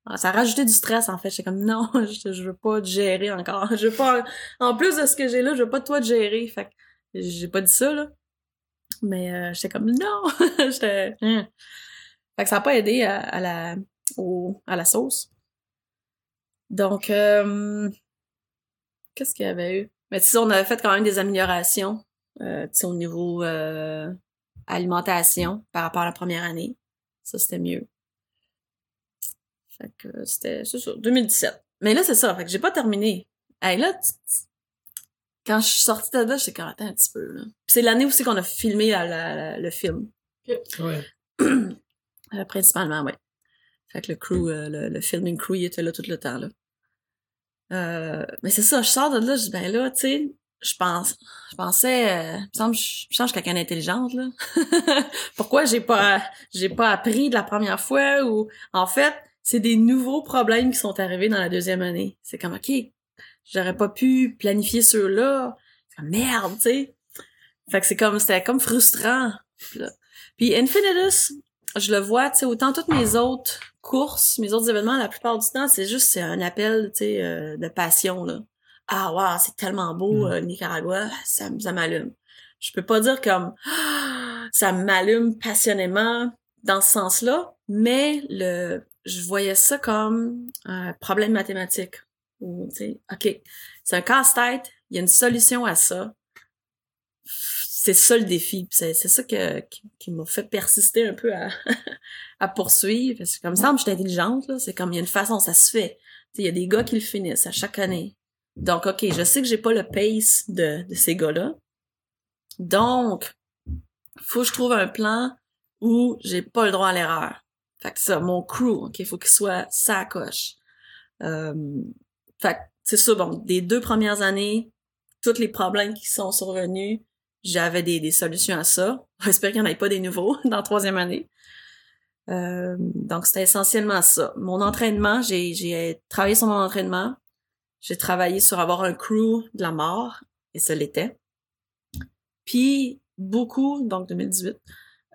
[SPEAKER 3] m'a, ça a rajouté du stress, en fait. J'étais comme, non, <laughs> je, veux pas te gérer encore. Je veux pas, en plus de ce que j'ai là, je veux pas toi te gérer. Fait que, j'ai pas dit ça, là. Mais, euh, j'étais comme, non! <laughs> j'étais, Hein. Fait que ça a pas aidé à, à la, au, à la sauce. Donc, euh, qu'est-ce qu'il y avait eu? Mais tu sais, on avait fait quand même des améliorations, euh, au niveau, euh, alimentation par rapport à la première année. Ça, c'était mieux. Fait que c'était, c'est ça, 2017. Mais là, c'est ça, fait que j'ai pas terminé. Hey, là, tu- tu- quand je suis sortie de là, j'étais comme, attends un petit peu, là. C'est l'année aussi qu'on a filmé la- la- la- le film.
[SPEAKER 1] Ouais. <clears throat>
[SPEAKER 3] Euh, principalement, ouais. Fait que le crew, euh, le, le filming crew, il était là tout le temps, là. Euh, mais c'est ça, je sors de là, je dis, ben là, tu sais, je pense, je pensais, euh, il me semble, je, je sens que je suis quelqu'un d'intelligente, là. <laughs> Pourquoi j'ai pas, j'ai pas appris de la première fois ou, en fait, c'est des nouveaux problèmes qui sont arrivés dans la deuxième année. C'est comme, ok, j'aurais pas pu planifier ceux-là. C'est comme, merde, tu sais. Fait que c'est comme, c'était comme frustrant. là. Puis Infinitus, je le vois, tu sais, autant toutes mes autres courses, mes autres événements, la plupart du temps, c'est juste c'est un appel, tu sais, euh, de passion, là. Ah, wow, c'est tellement beau,
[SPEAKER 1] Mm.
[SPEAKER 3] euh, Nicaragua, ça, ça m'allume. Je peux pas dire comme, Ah, <gasps> ça m'allume passionnément dans ce sens-là, mais le, je voyais ça comme un problème mathématique. Ou, OK, c'est un casse-tête, il y a une solution à ça. C'est ça le défi. C'est ça que, qui, m'a fait persister un peu à, <laughs> à poursuivre. Parce que comme ça, je suis intelligente. C'est comme il y a une façon, ça se fait. Il y a des gars qui le finissent à chaque année. Donc, OK, je sais que j'ai pas le pace de, de ces gars-là. Donc, faut que je trouve un plan où j'ai pas le droit à l'erreur. Fait que ça, mon crew, OK, faut qu'il soit ça coche. Euh, fait que c'est ça, bon, des deux premières années, tous les problèmes qui sont survenus, j'avais des, des solutions à ça. <laughs> J'espère qu'il n'y en ait pas des nouveaux <laughs> dans la troisième année. Euh, donc, c'était essentiellement ça. Mon entraînement, j'ai, j'ai travaillé sur mon entraînement. J'ai travaillé sur avoir un crew de la mort, et ça l'était. Puis, beaucoup, donc 2018,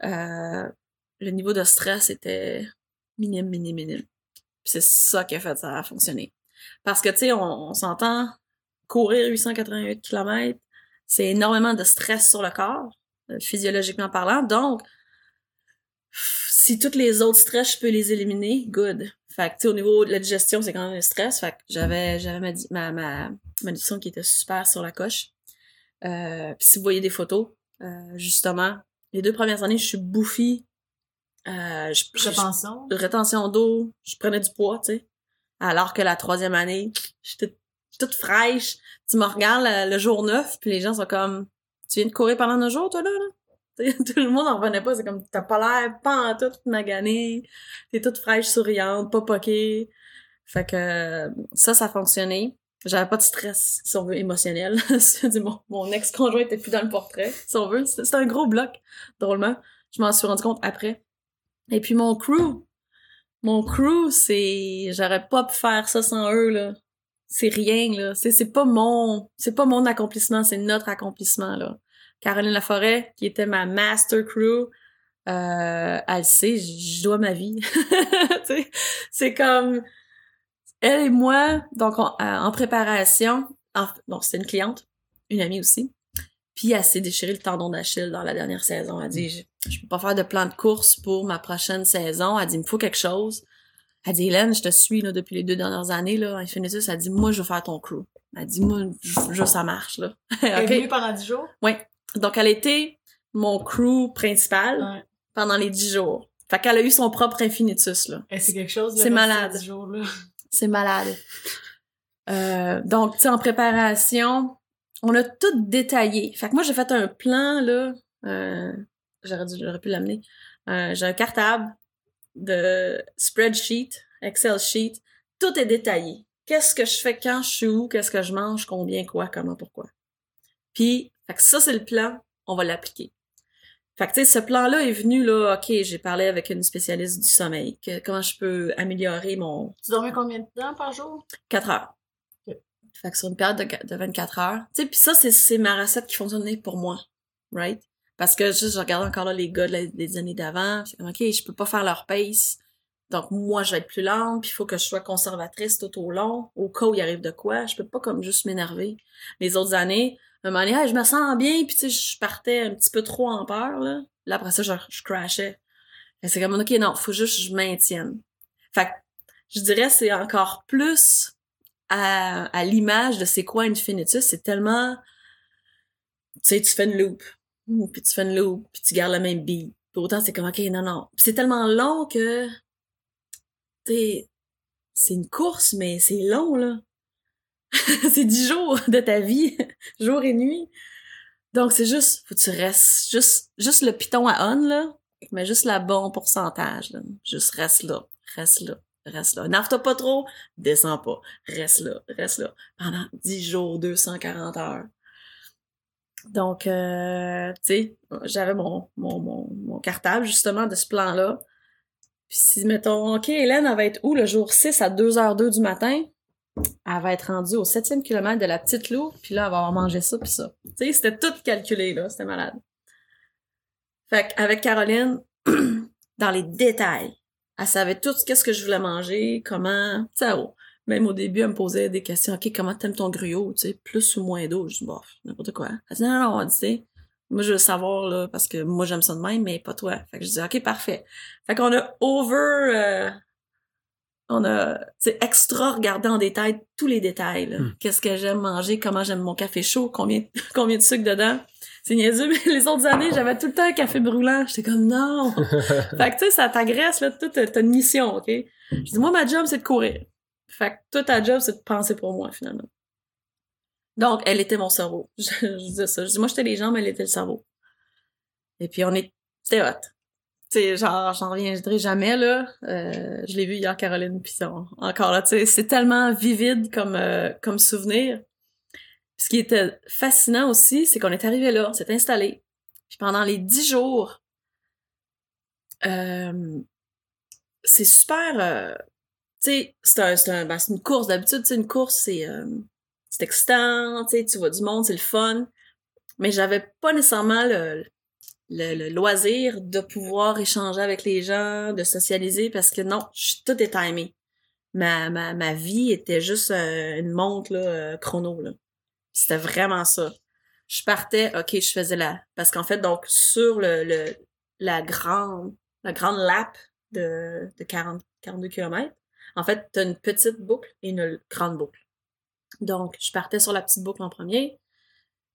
[SPEAKER 3] euh, le niveau de stress était minime, minime, minime. Puis c'est ça qui a fait ça a fonctionné. Parce que, tu sais, on, s'entend, courir 888 km, c'est énormément de stress sur le corps, euh, physiologiquement parlant. Donc, si toutes les autres stress, je peux les éliminer, good. Fait que, tu sais, au niveau de la digestion, c'est quand même un stress. Fait que j'avais, j'avais ma, ma, ma, nutrition qui était super sur la coche. Euh, si vous voyez des photos, euh, justement, les deux premières années, je suis bouffie. Euh, je,
[SPEAKER 4] Rétention.
[SPEAKER 3] je- rétention d'eau, je prenais du poids, tu sais. Alors que la troisième année, j'étais toute fraîche. Tu me regardes le, le jour 9, puis les gens sont comme, tu viens de courir pendant un jour, toi, là? là? <laughs> Tout le monde en revenait pas. C'est comme, t'as pas l'air pas en tout maganée. T'es toute fraîche, souriante, pas poquée. Fait que ça, ça a fonctionné. J'avais pas de stress, si on veut, émotionnel. <laughs> Mon, mon ex-conjoint était plus dans le portrait, si on veut. C'était un gros bloc, drôlement. Je m'en suis rendu compte après. Et puis mon crew. Mon crew, c'est... J'aurais pas pu faire ça sans eux, là. C'est rien, là. C'est c'est pas mon... C'est pas mon accomplissement, c'est notre accomplissement, là. Caroline Laforêt, qui était ma master crew, euh, elle le sait, je dois ma vie. <laughs> C'est comme elle et moi, donc on- euh, en préparation, en- bon, c'était une cliente, une amie aussi. Puis elle s'est déchiré le tendon d'Achille dans la dernière saison. Elle dit je, je peux pas faire de plan de course pour ma prochaine saison. Elle dit il me faut quelque chose. Elle dit Hélène, je te suis là, depuis les deux dernières années là, Infinitus. Elle dit moi je veux faire ton crew. Elle dit moi je, ça marche là. <laughs>
[SPEAKER 4] Elle est venue pendant 10 jours?
[SPEAKER 3] Donc elle était mon crew principal
[SPEAKER 4] Ouais.
[SPEAKER 3] pendant les dix jours. Fait qu'elle a eu son propre Infinitus là.
[SPEAKER 4] Et c'est quelque chose.
[SPEAKER 3] C'est malade.
[SPEAKER 4] 10.
[SPEAKER 3] C'est malade. Euh, donc, tu sais, en préparation, on a tout détaillé. Fait que moi, j'ai fait un plan, là. euh, j'aurais dû, j'aurais pu l'amener. Euh, j'ai un cartable de spreadsheet, Excel sheet. Tout est détaillé. Qu'est-ce que je fais quand je suis où, qu'est-ce que je mange, combien, quoi, comment, pourquoi? Puis, fait que ça, c'est le plan. On va l'appliquer. Fait que, tu sais, ce plan-là est venu, là, OK, j'ai parlé avec une spécialiste du sommeil. Que, comment je peux améliorer mon,
[SPEAKER 4] Tu dormais combien de temps par jour?
[SPEAKER 3] 4 heures. Fait que sur une période de, de 24 heures. Tu sais, puis ça, c'est, ma recette qui fonctionnait pour moi. Right? Parce que juste, je regardais encore là les gars des années d'avant. OK, je peux pas faire leur pace. Donc, moi, je vais être plus lente, puis il faut que je sois conservatrice tout au long, au cas où il arrive de quoi. Je peux pas comme juste m'énerver. Les autres années, à un moment donné, je me sens bien, puis tu sais, je partais un petit peu trop en peur, là. Là, après ça, je, je crashais. C'est comme, OK, non, faut juste que je maintienne. Fait que, je dirais, c'est encore plus à, l'image de c'est quoi Infinitus, c'est tellement, tu sais, tu fais une loop, puis tu fais une loop, puis tu gardes le même beat. Puis autant, c'est comme, OK, non, non. C'est tellement long que, tu c'est une course, mais c'est long, là. <laughs> c'est dix jours de ta vie, <laughs> jour et nuit. Donc, c'est juste, faut que tu restes, juste, juste le piton à on, là, mais juste la bon pourcentage, là. Juste reste là, reste là, reste là. N'arrête pas trop, descends pas, reste là, reste là. Pendant 10 jours, 240 heures. Donc, euh, tu sais, j'avais mon, mon, mon, cartable, justement, de ce plan-là. Puis si, mettons, OK, Hélène, elle va être où le jour 6 à 2h02 du matin? Elle va être rendue au septième kilomètre de la petite loup, puis là, elle va avoir mangé ça, puis ça. Tu sais, c'était tout calculé, là, c'était malade. Fait qu'avec Caroline, <clears throat> dans les détails, elle savait tout ce qu'est-ce que je voulais manger, comment, sais, oh, même au début, elle me posait des questions, OK, comment t'aimes ton gruau, tu sais, plus ou moins d'eau? Je dis, bof, n'importe quoi. Elle dit, non, non, tu sais, moi, je veux savoir, là, parce que moi, j'aime ça de même, mais pas toi. Fait que je dis, OK, parfait. Fait qu'on a over, euh, on a, extra regardé en détail tous les détails.
[SPEAKER 1] Hmm.
[SPEAKER 3] Qu'est-ce que j'aime manger, comment j'aime mon café chaud, combien, <laughs> combien de sucre dedans. C'est niaiseux, mais les autres années, j'avais tout le temps un café brûlant. J'étais comme, non! <laughs> fait que, tu sais, ça t'agresse, là, toute t'as une mission, OK? Je dis, moi, ma job, c'est de courir. Fait que toi, ta job, c'est de penser pour moi, finalement. Donc, elle était mon cerveau. <laughs> Je, je disais ça. Je dis, moi, j'étais les jambes, elle était le cerveau. Et puis, on est, c'était hot. Sais, genre, j'en reviendrai jamais, là. Euh, je l'ai vu hier, Caroline, puis encore là, tu sais, c'est tellement vivide comme, euh, comme souvenir. Ce qui était fascinant aussi, c'est qu'on est arrivé là, on s'est installé. Puis pendant les dix jours, euh, c'est super... euh, tu sais, c'est un, c'est un- ben, c'est une course. D'habitude, tu sais, une course, c'est euh, c'est excitant, tu tu vois du monde, c'est le fun. Mais j'avais pas nécessairement le, le, loisir de pouvoir échanger avec les gens, de socialiser, parce que non, je, tout est timé. Ma, ma, ma vie était juste euh, une montre là, euh, chrono. Là. C'était vraiment ça. Je partais, ok, je faisais la... Parce qu'en fait, donc, sur le, le la grande la grande lap de, de 40, 42 km, en fait, t'as une petite boucle et une grande boucle. Donc, je partais sur la petite boucle en premier,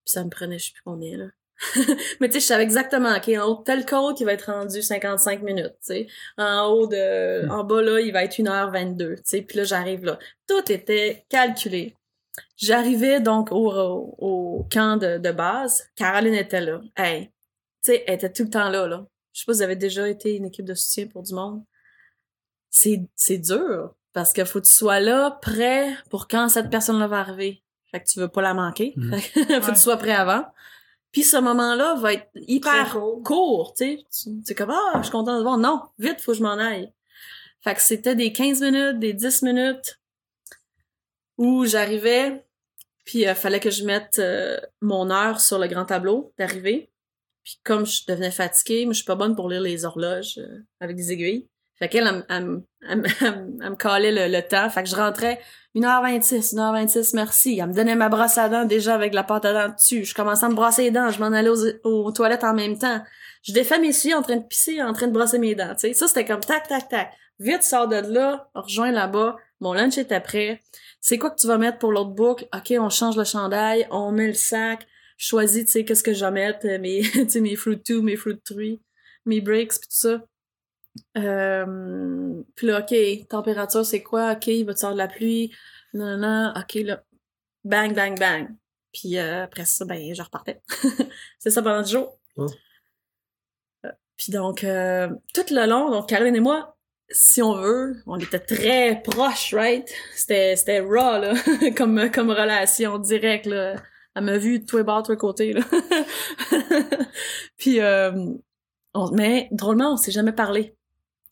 [SPEAKER 3] puis ça me prenait je sais plus combien, là. <laughs> Mais tu sais, je savais exactement, OK, en haut de telle côte, il va être rendu 55 minutes, tu sais. En haut de... En bas, là, il va être 1h22, tu sais. Puis là, j'arrive là. Tout était calculé. J'arrivais donc au, au, au camp de, de base. Caroline était là. Hey, tu sais, elle était tout le temps là, là. Je sais pas si vous avez déjà été une équipe de soutien pour du monde. C'est, dur. Parce qu'il faut que tu sois là, prêt pour quand cette personne-là va arriver. Fait que tu veux pas la manquer. Que <laughs> faut que tu sois prêt avant. Puis ce moment-là va être hyper
[SPEAKER 4] court.
[SPEAKER 3] tu sais. Tu- comme, ah, je suis content de voir. Non, vite, faut que je m'en aille. Fait que c'était des 15 minutes, des 10 minutes où j'arrivais, puis il fallait que je mette euh, mon heure sur le grand tableau d'arrivée. Puis comme je devenais fatiguée, moi je suis pas bonne pour lire les horloges euh, avec des aiguilles. Fait qu'elle, elle, elle, elle, elle me- calait le, le temps. Fait que je rentrais 1h26, 1h26, merci. Elle me donnait ma brosse à dents déjà avec la pâte à dents dessus. Je commençais à me brosser les dents. Je m'en allais aux, aux toilettes en même temps. Je défais mes souliers en train de pisser, en train de brosser mes dents. Sais, ça c'était comme tac, tac, tac. Vite, sors de là, rejoins là-bas. Mon lunch était prêt. C'est quoi que tu vas mettre pour l'autre boucle? OK, on change le chandail, on met le sac. Choisis, tu sais, qu'est-ce que je vais mettre, euh, mes, <laughs> mes fruit 2, mes fruit 3, mes breaks, pis tout ça. Euh, puis là, OK, température, c'est quoi? OK, il va te sortir de la pluie? Non, non, non, OK, là. Bang, bang, bang. Puis euh, après ça, ben, je repartais. <laughs> c'est ça pendant 10 jours.
[SPEAKER 1] Oh.
[SPEAKER 3] Euh, Puis donc, euh, tout le long, donc Caroline et moi, si on veut, on était très proches, right? C'était, c'était raw, là, <laughs> comme, comme relation directe, là. Elle m'a vu de tous les bords, de tous les côtés, là. <laughs> Puis, euh, on- mais drôlement, on s'est jamais parlé,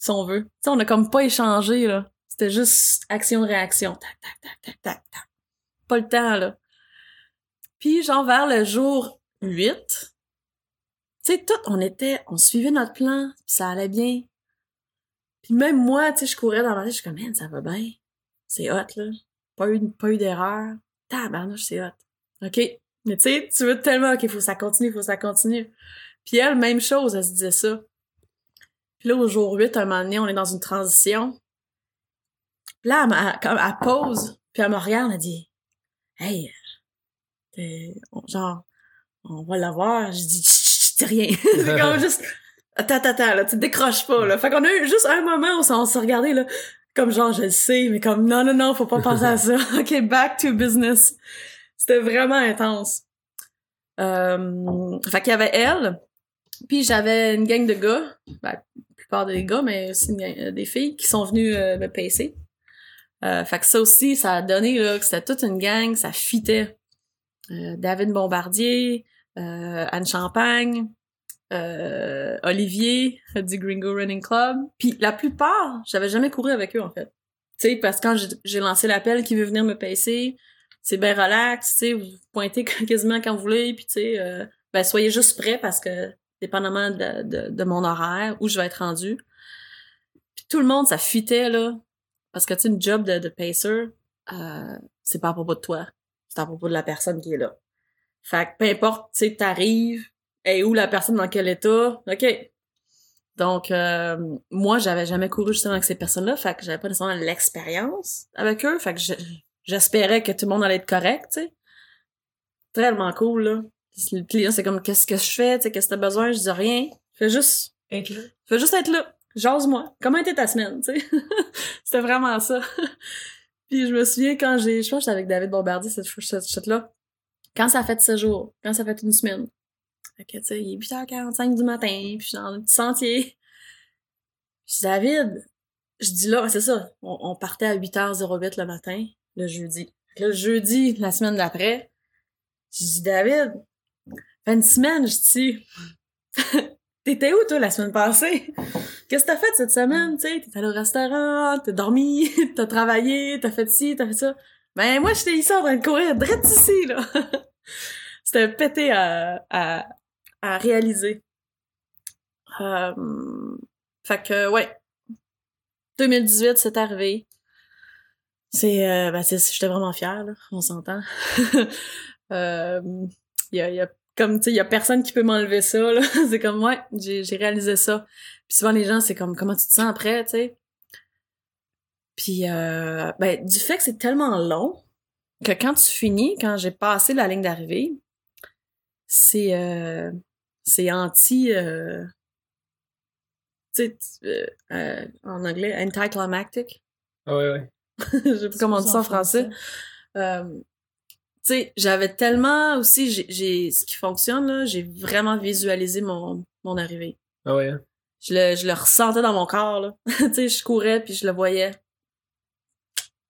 [SPEAKER 3] si on veut. On a comme pas échangé, là. C'était juste action-réaction. Tac, tac, tac, tac, tac, tac. Pas le temps, là. Puis, genre, vers le jour 8, tu sais, tout, on était, on suivait notre plan, puis ça allait bien. Puis même moi, tu sais, je courais dans ma tête, je suis comme, man, ça va bien. C'est hot, là. Pas eu, pas eu d'erreur. Tabarnouche, c'est hot. OK. Mais tu sais, tu veux tellement, OK, faut que ça continue, faut que ça continue. Puis elle, même chose, elle se disait ça. Puis là, au jour 8, un moment donné, on est dans une transition. Puis là, elle, comme, elle pause, puis elle me regarde, elle dit, Hey, on- genre, on va l'avoir. Je dis, chut, dis rien. <laughs> c'est comme juste, attends, attends, là, tu te décroches pas, là. Fait qu'on a eu juste un moment où on s'est regardé, là, comme genre, je le sais, mais comme, non, non, non, faut pas penser à ça. <laughs> OK, back to business. C'était vraiment intense. Euh, fait qu'il y avait elle, puis j'avais une gang de gars, ben, des gars, mais aussi euh, des filles qui sont venues euh, me pacer. Euh, fait que ça aussi, ça a donné que c'était toute une gang, ça fitait. Euh, David Bombardier, Anne Champagne, Olivier du Gringo Running Club. Puis la plupart, j'avais jamais couru avec eux en fait. Tu sais, parce que quand j'ai- lancé l'appel qui veut venir me pacer, c'est bien relax, tu sais, vous pointez <laughs> quasiment quand vous voulez, puis tu sais, ben soyez juste prêts parce que dépendamment de, de, mon horaire, où je vais être rendu. Puis tout le monde, ça fitait, là, parce que tu sais, une job de, de pacer, euh, c'est pas à propos de toi, c'est à propos de la personne qui est là. Fait que peu importe, tu sais, et où la personne dans quel état, ok. Donc, euh, moi, j'avais jamais couru justement avec ces personnes-là, fait que j'avais pas nécessairement l'expérience avec eux, fait que je- j'espérais que tout le monde allait être correct, tu sais. Tellement cool, là. Le client, c'est comme, qu'est-ce que je fais, tu sais, qu'est-ce que t'as besoin? Je dis rien. Fais juste,
[SPEAKER 4] Être là.
[SPEAKER 3] fais juste être là. Jase-moi. Comment était ta semaine, tu sais? <laughs> C'était vraiment ça. <laughs> Puis je me souviens quand j'ai, je pense que j'étais avec David Bombardier cette, cette shot-là. Quand ça fait 16 jours, quand ça fait une semaine. Fait que, tu sais, il est 8h45 du matin, puis je suis dans le petit sentier. Je dis, David, je dis là, c'est ça, on, on partait à 8h08 le matin, le jeudi. Fait que là, le jeudi, la semaine d'après, Je dis, David, fait une semaine, je dis, <laughs> t'étais où, toi, la semaine passée? Qu'est-ce que t'as fait cette semaine, tu? T'es allé au restaurant, t'as dormi, <laughs> t'as travaillé, t'as fait ci, t'as fait ça. Ben, moi, j'étais ici en train de courir, direct ici, là. <laughs> C'était pété à, à, à réaliser. Euh, fait que, ouais. 2018, c'est arrivé. C'est, euh, ben, j'étais vraiment fière, là. On s'entend. euh, y a, y a, comme, tu sais, y a personne qui peut m'enlever ça, là. <laughs> c'est comme, ouais, j'ai, j'ai réalisé ça. Puis souvent, les gens, c'est comme, comment tu te sens après, tu sais? Puis, euh, ben, du fait que c'est tellement long que quand tu finis, quand j'ai passé la ligne d'arrivée, c'est, euh, c'est anti, euh, tu sais, euh, en anglais, anticlimactic.
[SPEAKER 1] Ah ouais, ouais. <laughs>
[SPEAKER 3] Je sais pas comment on dit ça en français. Euh, tu sais, j'avais tellement aussi, j'ai, ce qui fonctionne, là, j'ai vraiment visualisé mon, mon arrivée.
[SPEAKER 1] Ah ouais, hein?
[SPEAKER 3] Je le, je le ressentais dans mon corps, là. <laughs> tu sais, je courais puis je le voyais.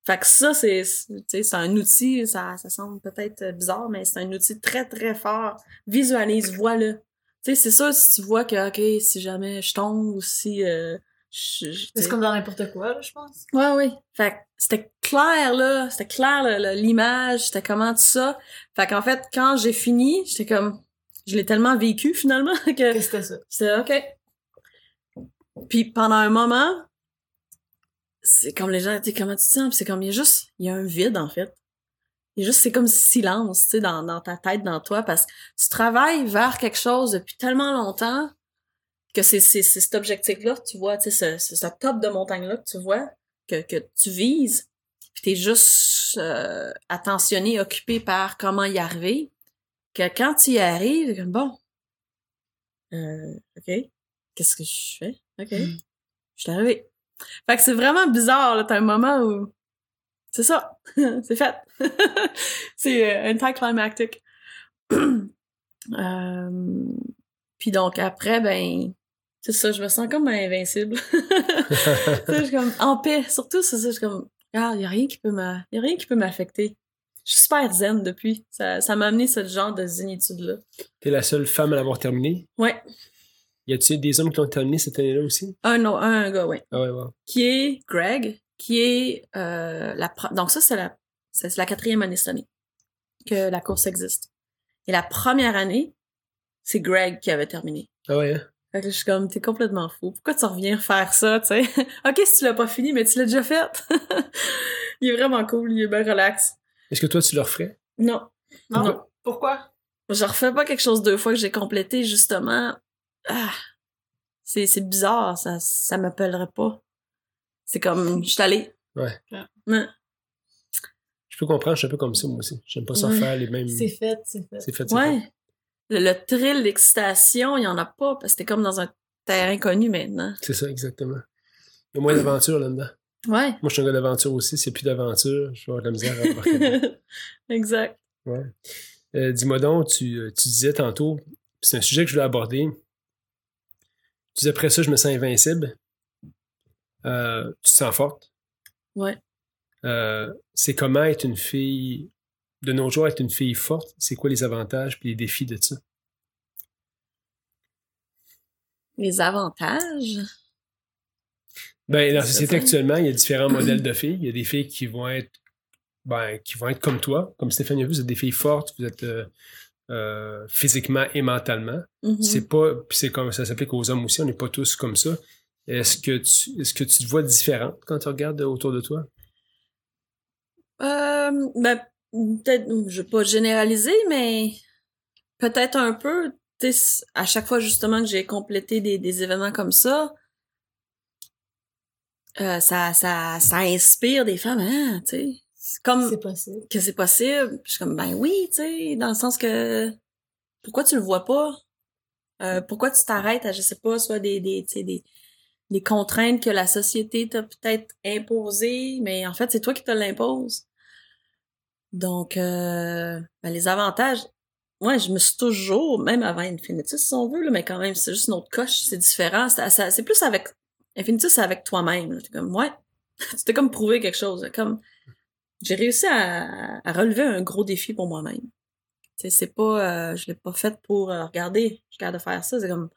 [SPEAKER 3] Fait que ça, c'est, c'est- tu sais, c'est un outil, ça, ça semble peut-être bizarre, mais c'est un outil très, très fort. Visualise, vois-le. Tu sais, c'est sûr, si tu vois que, OK, si jamais je tombe ou si, euh,
[SPEAKER 4] C'est comme dans n'importe quoi, là, je pense.
[SPEAKER 3] Ouais, oui. Fait que c'était clair, là. C'était clair, l'image. C'était comment tout ça. Fait qu'en fait, quand j'ai fini, j'étais comme... Je l'ai tellement vécu, finalement, <laughs> que
[SPEAKER 4] Que c'était ça.
[SPEAKER 3] c'était OK. Puis pendant un moment, c'est comme les gens, tu sais, comment tu te sens? Puis c'est comme, il y a juste... Il y a un vide, en fait. Il y a juste, c'est comme silence, tu sais, dans, dans ta tête, dans toi, parce que tu travailles vers quelque chose depuis tellement longtemps que c'est cet objectif-là que tu vois, tu sais, ce, top de montagne-là que tu vois, que, que tu vises, puis t'es juste euh, attentionné, occupé par comment y arriver, que quand tu y arrives, comme, bon, euh, OK, qu'est-ce que je fais? OK,
[SPEAKER 4] Mm.
[SPEAKER 3] je suis arrivé. Fait que c'est vraiment bizarre, là, t'as un moment où... C'est ça, <laughs> c'est fait. <laughs> c'est euh, anticlimactic. <clears throat> euh, puis donc après, ben, c'est ça, je me sens comme invincible. <laughs> je suis comme en paix. Surtout, c'est ça, je suis comme, ah, y a rien qui peut y a rien qui peut m'affecter. Je suis super zen depuis. Ça, ça m'a amené ce genre de zénitude-là.
[SPEAKER 1] T'es la seule femme à l'avoir terminé.
[SPEAKER 3] Ouais.
[SPEAKER 1] Y a-tu des hommes qui l'ont terminé cette année-là aussi?
[SPEAKER 3] Un, non, un gars, ouais.
[SPEAKER 1] Ah ouais.
[SPEAKER 3] Qui est Greg, qui est, euh, la, donc ça, c'est la, c'est c'est la quatrième année cette année que la course existe. Et la première année, c'est Greg qui avait terminé.
[SPEAKER 1] Ah ouais, hein?
[SPEAKER 3] Fait que là, je suis comme, t'es complètement fou. Pourquoi tu reviens faire ça, tu sais? <laughs> ok, si tu l'as pas fini, mais tu l'as déjà fait. <laughs> il est vraiment cool, il est bien relax.
[SPEAKER 1] Est-ce que toi, tu le referais?
[SPEAKER 3] Non.
[SPEAKER 4] Non.
[SPEAKER 3] Non.
[SPEAKER 4] Pourquoi?
[SPEAKER 3] Je refais pas quelque chose deux fois que j'ai complété, justement. Ah. C'est, c'est bizarre, ça, ça m'appellerait pas. C'est comme, je suis allée.
[SPEAKER 1] Ouais.
[SPEAKER 3] Ouais.
[SPEAKER 1] Je peux comprendre, je suis un peu comme ça, moi aussi. J'aime pas ça
[SPEAKER 3] Ouais.
[SPEAKER 1] faire les mêmes...
[SPEAKER 4] C'est fait, c'est fait.
[SPEAKER 1] C'est fait, c'est fait.
[SPEAKER 3] Le, le thrill, l'excitation, il y en a pas, parce que t'es comme dans un terrain connu maintenant.
[SPEAKER 1] C'est ça, exactement. Il y a moins d'aventure là-dedans.
[SPEAKER 3] Ouais.
[SPEAKER 1] Moi, je suis un gars d'aventure aussi. S'il n'y a plus d'aventure, je vais avoir de la misère à embarquer <laughs>
[SPEAKER 3] exact.
[SPEAKER 1] Ouais. Euh, Dis-moi donc, tu, euh, tu disais tantôt, c'est un sujet que je voulais aborder. Tu disais après ça, je me sens invincible. Euh, tu te sens forte.
[SPEAKER 3] Ouais.
[SPEAKER 1] Euh, c'est comment être une fille, de nos jours, être une fille forte. C'est quoi les avantages puis les défis de ça?
[SPEAKER 3] Les avantages?
[SPEAKER 1] Ben, dans la
[SPEAKER 3] C'est
[SPEAKER 1] société actuellement, il y a différents modèles de filles. Il y a des filles qui vont être, ben, qui vont être comme toi, comme Stéphanie vous êtes des filles fortes, vous êtes euh, euh, physiquement et mentalement.
[SPEAKER 3] Mhm.
[SPEAKER 1] C'est pas, c'est comme ça s'applique aux hommes aussi, on n'est pas tous comme ça. Est-ce que tu, est-ce que tu te vois différente quand tu regardes autour de toi?
[SPEAKER 3] Euh, ben, peut-être, je vais pas généraliser, mais peut-être un peu. Tu sais, à chaque fois justement que j'ai complété des, des événements comme ça, euh, ça, ça, ça inspire des femmes, hein, tu sais. C'est comme
[SPEAKER 4] C'est possible.
[SPEAKER 3] que c'est possible. Je suis comme, ben oui, tu sais, dans le sens que pourquoi tu le vois pas? Euh, pourquoi tu t'arrêtes à, je sais pas, soit des, des, tu sais, des, des contraintes que la société t'a peut-être imposées, mais en fait, c'est toi qui te l'impose. Donc, euh, ben, les avantages, ouais, je me suis toujours, même avant Infinitus, si on veut, là, mais quand même, c'est juste une autre coche, c'est différent. C'est plus avec, Infinitus, c'est avec toi-même. T'es comme, ouais, <laughs> tu t'es comme prouvé quelque chose. Comme, j'ai réussi à, à relever un gros défi pour moi-même. Tu sais, c'est pas, euh, je l'ai pas fait pour euh, regarder, je suis capable de faire ça. C'est comme,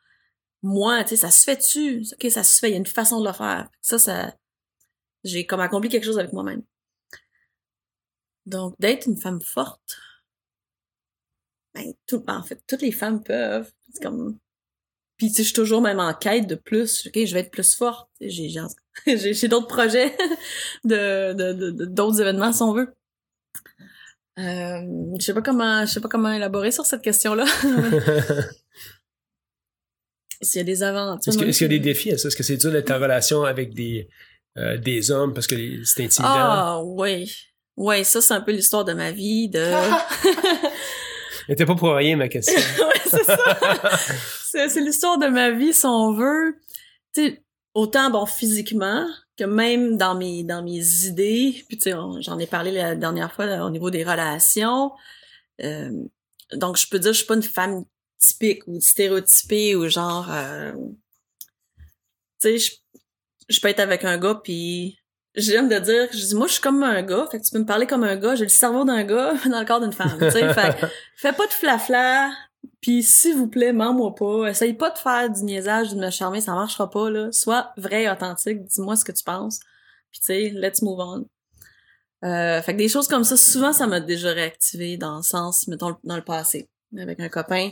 [SPEAKER 3] moi, tu sais, ça se fait-tu? Ok, ça se fait, il y a une façon de le faire. Ça, ça, j'ai comme accompli quelque chose avec moi-même. Donc, d'être une femme forte, ben, tout, en fait, toutes les femmes peuvent. C'est comme, puis tu sais, je suis toujours même en quête de plus. Ok, je vais être plus forte. J'ai, <laughs> j'ai, j'ai d'autres projets <laughs> de, de, de- d'autres événements si on veut. Euh, je sais pas comment, je sais pas comment élaborer sur cette question-là. <laughs> S'il y a des aventures.
[SPEAKER 1] Est-ce qu'il y a des défis à ça? Est-ce que c'est dur d'être en relation avec des, euh, des hommes parce que c'est intimidant?
[SPEAKER 3] Ah, oui. Ouais, ça, c'est un peu l'histoire de ma vie, de... <laughs>
[SPEAKER 1] Pas pour rien, ma question. <laughs>
[SPEAKER 3] ouais, c'est ça. c'est, l'histoire de ma vie, si on veut. Tu sais, autant, bon, physiquement, que même dans mes, dans mes idées. Puis, tu sais, j'en ai parlé la dernière fois là, au niveau des relations. Euh, donc, je peux dire, je suis pas une femme typique ou stéréotypée ou genre... euh, tu sais, je, je peux être avec un gars, puis j'aime de dire, je dis, moi, je suis comme un gars, fait que tu peux me parler comme un gars, j'ai le cerveau d'un gars <laughs> dans le corps d'une femme, tu sais, <laughs> fait fais pas de flafla, puis s'il vous plaît, mens-moi pas, essaye pas de faire du niaisage, de me charmer, ça marchera pas, là, sois vrai et authentique, dis-moi ce que tu penses, puis tu sais, let's move on. Euh, fait que des choses comme ça, souvent, ça m'a déjà réactivé dans le sens, mettons, dans le passé, avec un copain.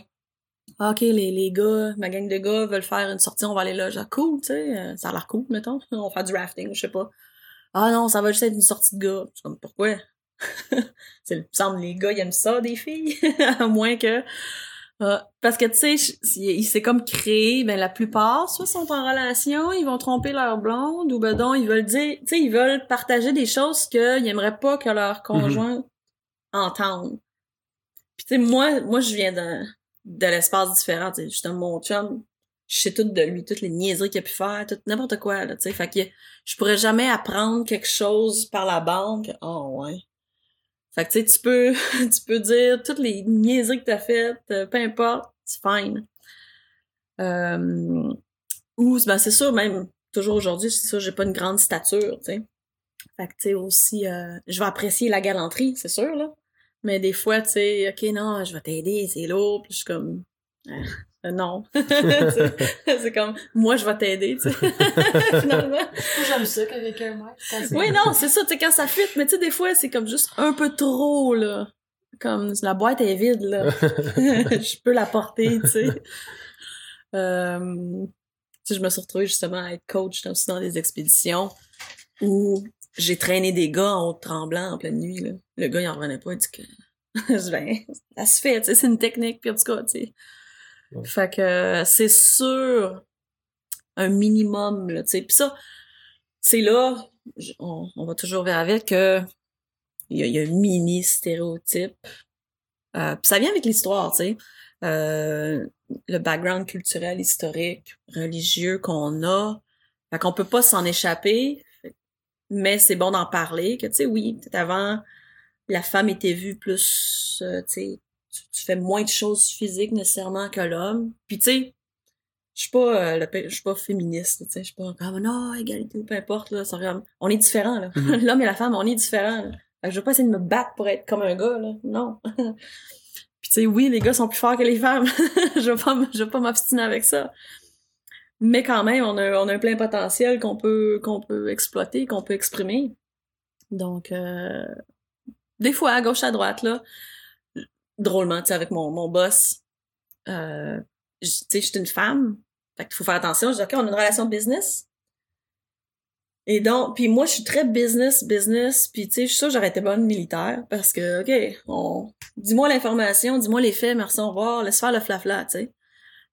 [SPEAKER 3] Ah, OK, les, les gars, ma gang de gars veulent faire une sortie, on va aller là. Genre, cool, tu sais, euh, ça a l'air cool, mettons. <laughs> On va faire du rafting, je sais pas. Ah non, ça va juste être une sortie de gars. Je comme, pourquoi? <laughs> c'est, il me semble les gars, ils aiment ça, des filles. <laughs> à moins que... Ah, parce que, tu sais, il s'est comme créé, ben la plupart, soit sont en relation, ils vont tromper leur blonde, ou ben donc, ils veulent dire, tu sais, ils veulent partager des choses qu'ils aimeraient pas que leur conjoint entende. Puis tu sais, moi, moi, je viens de, de l'espace différent, tu sais, justement, mon chum, je sais tout de lui, toutes les niaiseries qu'il a pu faire, tout, n'importe quoi, là, tu sais, fait que je pourrais jamais apprendre quelque chose par la bande, que, oh, ouais. Fait que, tu sais, tu peux, <laughs> tu peux dire toutes les niaiseries que t'as faites, euh, peu importe, c'est fine. Euh, ou, ben, c'est sûr, même, toujours aujourd'hui, c'est sûr, j'ai pas une grande stature, tu sais. Fait que, tu sais, aussi, euh, je vais apprécier la galanterie, c'est sûr, là. Mais des fois, tu sais, OK, non, je vais t'aider, c'est lourd, puis je suis comme, Ah, euh, non. <laughs> c'est comme, moi, je vais t'aider, tu sais, <laughs> finalement.
[SPEAKER 4] J'aime ça quand quelqu'un m'aide.
[SPEAKER 3] Oui, non, c'est ça, tu sais, quand ça fit, mais tu sais, des fois, c'est comme juste un peu trop, là. Comme, la boîte est vide, là. <laughs> je peux la porter, tu sais. Euh, tu sais, je me suis retrouvée justement à être coach aussi dans des expéditions où j'ai traîné des gars en haut tremblant en pleine nuit, là. Le gars, il en revenait pas, il dit que, ben, ça se fait, tu sais, c'est une technique, puis en tout cas, tu sais. Fait que, euh, c'est sûr, un minimum, là, tu sais. Puis ça, c'est là, on, on va toujours vers avec que il y a, un mini stéréotype. Euh, puis ça vient avec l'histoire, tu sais. Euh, le background culturel, historique, religieux qu'on a. Fait qu'on peut pas s'en échapper. Mais c'est bon d'en parler, que tu sais, oui, peut-être avant, la femme était vue plus, tu sais, tu, tu fais moins de choses physiques nécessairement que l'homme. Puis tu sais, je suis pas, euh, je suis pas féministe, tu sais, je suis pas comme non, égalité ou peu importe là, on est différents là.
[SPEAKER 1] Mhm. <laughs>
[SPEAKER 3] L'homme et la femme, on est différents. Là. Fait que je veux pas essayer de me battre pour être comme un gars là, non. <laughs> Puis tu sais, oui, les gars sont plus forts que les femmes. <laughs> je veux pas, je veux pas m'obstiner avec ça. Mais quand même, on a, on a un plein potentiel qu'on peut, qu'on peut exploiter, qu'on peut exprimer. Donc, euh, des fois, à gauche, à droite, là, drôlement, tu sais, avec mon, mon boss, euh, tu sais, je suis une femme, fait qu'il faut faire attention. Je dis, OK, on a une relation business. Et donc, puis moi, je suis très business, business, puis tu sais, je suis sûre j'aurais été bonne militaire, parce que, OK, on, dis-moi l'information, dis-moi les faits, merci, au revoir, laisse faire le flafla, tu sais.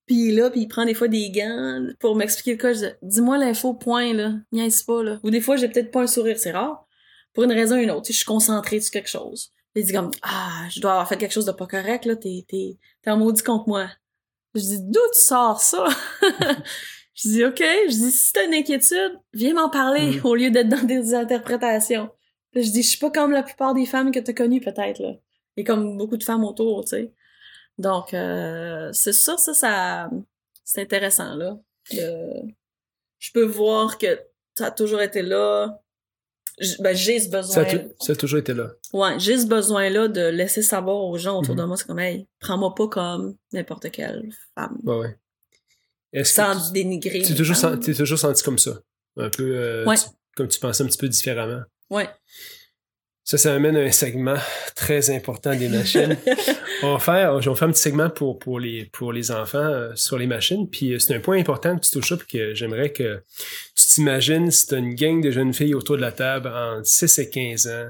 [SPEAKER 3] Puis là, puis il prend des fois des gants pour m'expliquer le cas. Je dis, dis-moi l'info, point, là. Niaise pas, là. Ou des fois, j'ai peut-être pas un sourire, c'est rare. Pour une raison ou une autre. Je suis concentrée sur quelque chose. Il dit comme, ah, je dois avoir fait quelque chose de pas correct, là. T'es, t'es, t'es en maudit contre moi. Je dis, d'où tu sors ça? <laughs> je dis, OK. Je dis, si t'as une inquiétude, viens m'en parler
[SPEAKER 1] Mm.
[SPEAKER 3] au lieu d'être dans des interprétations. Puis je dis, je suis pas comme la plupart des femmes que t'as connues, peut-être, là. Et comme beaucoup de femmes autour, tu sais. Donc, euh, c'est ça, ça, ça, c'est intéressant, là. Euh, je peux voir que ça a toujours été là. Ben, j'ai ce
[SPEAKER 1] Ça
[SPEAKER 3] besoin.
[SPEAKER 1] a, tou- ça a toujours été là.
[SPEAKER 3] Ouais, j'ai ce besoin-là de laisser savoir aux gens autour
[SPEAKER 1] Mhm.
[SPEAKER 3] de moi, c'est comme, hey, prends-moi pas comme n'importe quelle femme.
[SPEAKER 1] Ouais, ouais. Est-ce
[SPEAKER 3] Sans dénigrer.
[SPEAKER 1] tu toujours, sen- toujours senti comme ça? Un peu euh,
[SPEAKER 3] Ouais.
[SPEAKER 1] tu- comme tu pensais un petit peu différemment?
[SPEAKER 3] Ouais.
[SPEAKER 1] Ça, ça amène à un segment très important des machines. <laughs> on va faire, on va faire un petit segment pour, pour, les, pour les enfants euh, sur les machines. Puis euh, c'est un point important que tu touches puis que j'aimerais que tu t'imagines si tu as une gang de jeunes filles autour de la table entre 6 et 15 ans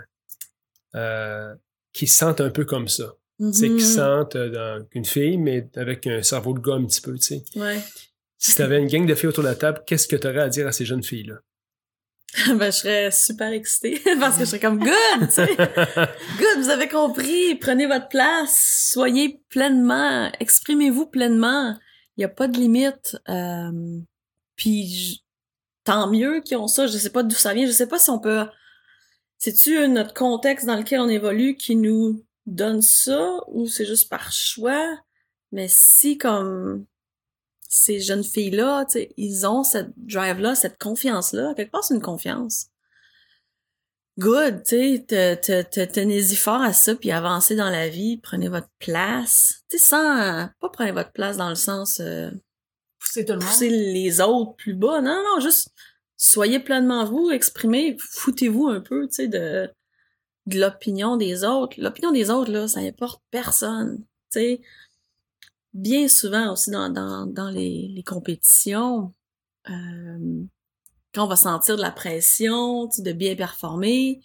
[SPEAKER 1] euh, qui se sentent un peu comme ça. Tu sais,
[SPEAKER 3] Mhm.
[SPEAKER 1] qui se sentent dans une fille, mais avec un cerveau de gars un petit peu, tu sais.
[SPEAKER 3] Ouais.
[SPEAKER 1] Si tu avais une gang de filles autour de la table, qu'est-ce que tu aurais à dire à ces jeunes filles-là? <laughs>
[SPEAKER 3] ben, je serais super excitée <laughs> parce que je serais comme good, tu sais. <laughs> Good, vous avez compris. Prenez votre place. Soyez pleinement. Exprimez-vous pleinement. Il n'y a pas de limite. Euh, puis, tant mieux qu'ils ont ça. Je sais pas d'où ça vient. Je sais pas si on peut... C'est-tu notre contexte dans lequel on évolue qui nous donne ça ou c'est juste par choix? Mais si, comme ces jeunes filles-là, tu sais, ils ont cette drive-là, cette confiance-là, quelque part, c'est une confiance good, tu sais, te- te- te- tenez-y fort à ça, puis avancez dans la vie, prenez votre place. Tu sais, sans, pas prenez votre place dans le sens euh,
[SPEAKER 4] Pousser tout le monde.
[SPEAKER 3] pousser les autres plus bas. Non, non, juste soyez pleinement vous, exprimez, foutez-vous un peu, tu sais, de, de l'opinion des autres. L'opinion des autres, là, ça importe personne, tu sais. Bien souvent aussi dans, dans, dans les, les compétitions, euh, quand on va sentir de la pression, tu sais, de bien performer,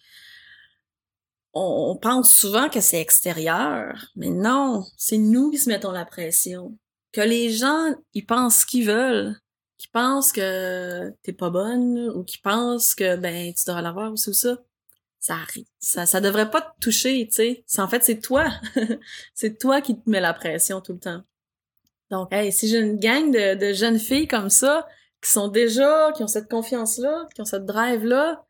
[SPEAKER 3] on, on pense souvent que c'est extérieur, mais non, c'est nous qui se mettons la pression. Que les gens, ils pensent ce qu'ils veulent, qu'ils pensent que t'es pas bonne ou qu'ils pensent que ben tu devrais l'avoir ou ça, ça arrive. Ça, ça devrait pas te toucher, tu sais. En fait, c'est toi. <laughs> c'est toi qui te mets la pression tout le temps. Donc, hey, si j'ai une gang de, de jeunes filles comme ça, qui sont déjà, qui ont cette confiance-là, qui ont cette drive-là,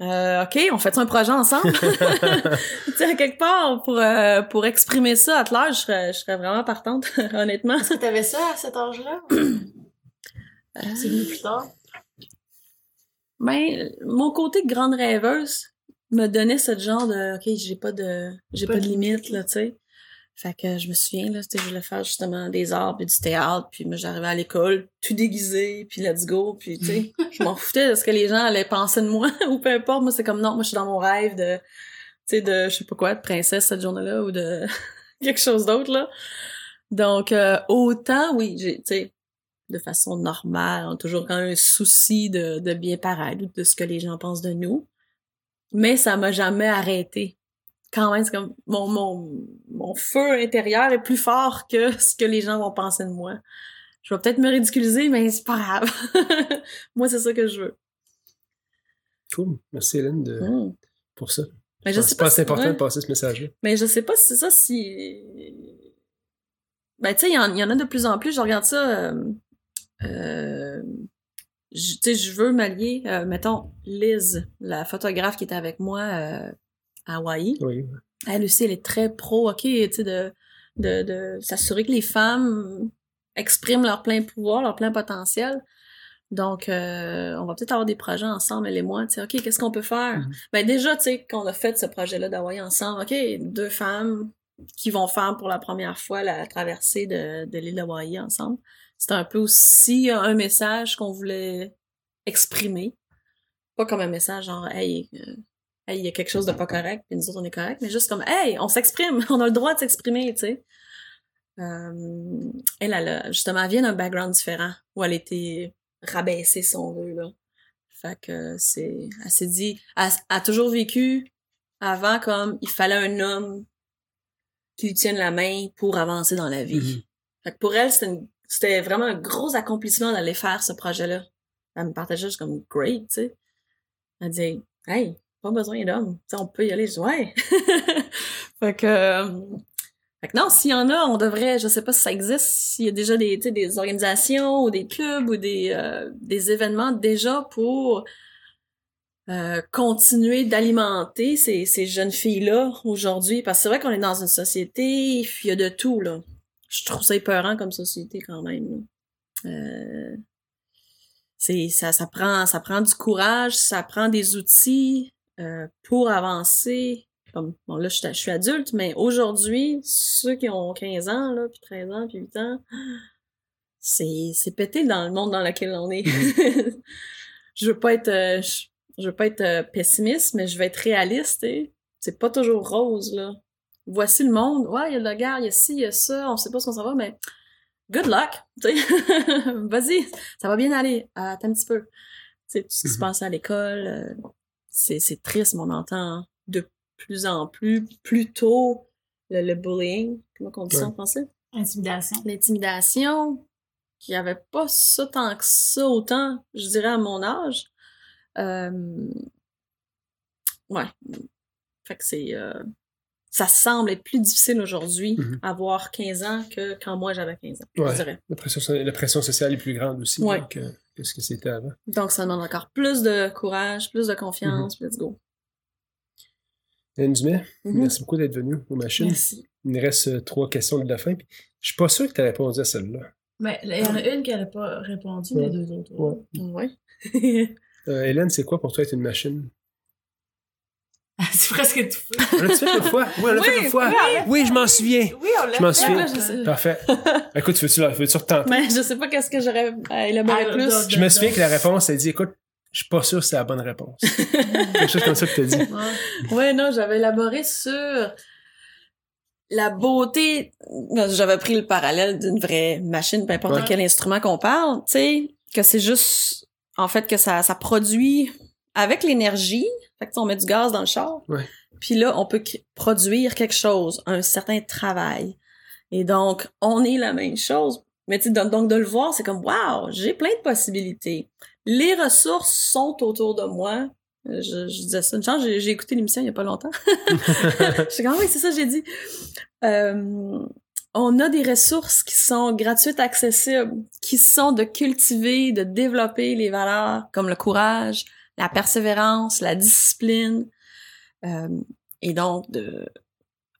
[SPEAKER 3] euh, OK, on fait un projet ensemble? <laughs> <laughs> tu sais, à quelque part, pour, euh, pour exprimer ça à l'âge, je serais, je serais vraiment partante, <laughs> honnêtement.
[SPEAKER 4] Est-ce que t'avais ça à cet âge-là? <clears throat> C'est venu plus tard.
[SPEAKER 3] Ben, mon côté grande rêveuse me donnait ce genre de, OK, j'ai pas de, j'ai pas, de limite, là, tu sais. Fait que je me souviens, là, je voulais faire justement des arts puis du théâtre, puis moi, j'arrivais à l'école, tout déguisé, puis let's go, puis tu sais, <laughs> je m'en foutais de ce que les gens allaient penser de moi, <laughs> ou peu importe, moi, c'est comme, non, moi, je suis dans mon rêve de, tu sais, de, je sais pas quoi, de princesse cette journée-là, ou de <laughs> quelque chose d'autre, là. Donc, euh, autant, oui, j'ai, tu sais, de façon normale, on a toujours quand même un souci de, de bien paraître ou de ce que les gens pensent de nous. Mais ça m'a jamais arrêté. Quand même, c'est comme mon, mon, mon feu intérieur est plus fort que <laughs> ce que les gens vont penser de moi. Je vais peut-être me ridiculiser, mais c'est pas grave. <laughs> moi, c'est ça que je veux.
[SPEAKER 1] Cool. Merci Hélène de-
[SPEAKER 3] Mm.
[SPEAKER 1] pour ça.
[SPEAKER 3] Mais je
[SPEAKER 1] Je
[SPEAKER 3] sais pas si-
[SPEAKER 1] c'est important
[SPEAKER 3] ouais.
[SPEAKER 1] de passer ce message-là.
[SPEAKER 3] Mais je sais pas si c'est ça, si... Ben, tu sais, il y, y en a de plus en plus. Je regarde ça... Euh, euh, je- tu sais, je veux m'allier... euh, mettons, Liz, la photographe qui était avec moi à Hawaï.
[SPEAKER 1] Oui.
[SPEAKER 3] Elle aussi, elle est très pro, OK, tu sais, de, de, de s'assurer que les femmes expriment leur plein pouvoir, leur plein potentiel. Donc, euh, on va peut-être avoir des projets ensemble, elle et moi, tu sais, OK, qu'est-ce qu'on peut faire?
[SPEAKER 1] Mhm.
[SPEAKER 3] Ben déjà, tu sais, qu'on a fait ce projet-là d'Hawaï ensemble, OK, deux femmes qui vont faire pour la première fois la traversée de, de l'île d'Hawaï ensemble. C'était un peu aussi un message qu'on voulait exprimer. Pas comme un message genre, hey, euh, hey, il y a quelque chose de pas correct, puis nous autres, on est correct, mais juste comme, hey, on s'exprime, <laughs> on a le droit de s'exprimer, tu sais. Euh, elle, elle a, justement, elle vient d'un background différent, où elle était rabaissée, si on veut, là. Fait que c'est, elle s'est dit, elle, elle a toujours vécu avant comme, il fallait un homme qui lui tienne la main pour avancer dans la vie.
[SPEAKER 1] Mhm.
[SPEAKER 3] Fait que pour elle, c'était vraiment un gros accomplissement d'aller faire ce projet-là. Elle me partageait juste comme great, tu sais. Elle dit Hey, pas besoin d'hommes. On peut y aller. Ouais. <laughs> fait que euh, fait que non, s'il y en a, on devrait, je sais pas si ça existe, s'il y a déjà des, des organisations ou des clubs ou des, euh, des événements déjà pour euh, continuer d'alimenter ces, ces jeunes filles-là aujourd'hui. Parce que c'est vrai qu'on est dans une société, il y a de tout, là. Je trouve ça épeurant comme société quand même. Euh, c'est ça, ça prend, ça prend du courage, ça prend des outils euh, pour avancer. Comme, bon, là, je, suis- je suis adulte, mais aujourd'hui, ceux qui ont 15 ans, là, puis 13 ans, puis 8 ans, c'est, c'est pété dans le monde dans lequel on est. <laughs> je veux pas être, euh, je, je veux pas être euh, pessimiste, mais je veux être réaliste, et c'est pas toujours rose, là. Voici le monde. Ouais, il y a la guerre, il y a ci, il y a ça, on sait pas ce qu'on s'en va, mais good luck. <laughs> Vas-y, ça va bien aller. Attends un petit peu. Tu sais, tout ce qui se
[SPEAKER 1] Mhm.
[SPEAKER 3] passe à l'école, euh, c'est, c'est triste, mais on entend de plus en plus, plus tôt, le, le bullying, comment on dit ça en français?
[SPEAKER 4] Intimidation.
[SPEAKER 3] L'intimidation, qui avait pas ça tant que ça autant, je dirais, à mon âge. Euh, ouais. Fait que c'est... euh, ça semble être plus difficile aujourd'hui,
[SPEAKER 1] Mhm.
[SPEAKER 3] avoir 15 ans, que quand moi j'avais 15 ans, je
[SPEAKER 1] Ouais.
[SPEAKER 3] dirais.
[SPEAKER 1] La pression, so- la pression sociale est plus grande aussi
[SPEAKER 3] Ouais.
[SPEAKER 1] que, que ce que c'était avant.
[SPEAKER 3] Donc, ça demande encore plus de courage, plus de confiance, let's go.
[SPEAKER 1] Hélène Dumais,
[SPEAKER 3] Mhm.
[SPEAKER 1] merci beaucoup d'être venue aux machines.
[SPEAKER 3] Merci.
[SPEAKER 1] Il nous reste euh, trois questions de la fin. Je suis pas sûr que tu as répondu à celle-là.
[SPEAKER 4] Mais il y en a une qui n'a pas répondu,
[SPEAKER 1] Ouais.
[SPEAKER 4] les deux autres.
[SPEAKER 1] Ouais.
[SPEAKER 3] Ouais. <laughs>
[SPEAKER 1] Euh, Hélène, c'est quoi pour toi être une machine? <laughs>
[SPEAKER 4] C'est presque tout fait.
[SPEAKER 1] On l'a fait une fois? Oui, on l'a fait
[SPEAKER 3] Oui,
[SPEAKER 1] une fois.
[SPEAKER 4] oui.
[SPEAKER 1] Oui, je m'en souviens.
[SPEAKER 4] Oui, on l'a
[SPEAKER 1] Je m'en
[SPEAKER 4] fait.
[SPEAKER 1] souviens.
[SPEAKER 3] là, je sais.
[SPEAKER 1] Parfait. <laughs> Écoute, tu veux-tu, la- veux-tu retenter?
[SPEAKER 3] Mais je sais pas qu'est-ce que j'aurais à élaborer
[SPEAKER 4] Ah,
[SPEAKER 3] plus.
[SPEAKER 1] Je me souviens que la réponse, elle dit, écoute, je suis pas sûr que c'est la bonne réponse. <laughs> Quelque chose comme ça que tu as dit.
[SPEAKER 4] Ouais.
[SPEAKER 3] Ouais, non, j'avais élaboré sur la beauté. J'avais pris le parallèle d'une vraie machine, peu importe
[SPEAKER 1] Ouais.
[SPEAKER 3] quel instrument qu'on parle, tu sais, que c'est juste, en fait, que ça, ça produit avec l'énergie. Fait que on met du gaz dans le char.
[SPEAKER 1] Ouais.
[SPEAKER 3] Puis là, on peut produire quelque chose, un certain travail. Et donc, on est la même chose. Mais donc, donc de le voir, c'est comme, wow, j'ai plein de possibilités. Les ressources sont autour de moi. Je, je disais ça. Une chance, j'ai écouté l'émission il y a pas longtemps. <laughs> Je suis comme, ah oui, c'est ça, j'ai dit. Euh, on a des ressources qui sont gratuites, accessibles, qui sont de cultiver, de développer les valeurs comme le courage, la persévérance, la discipline. Euh, et donc, de,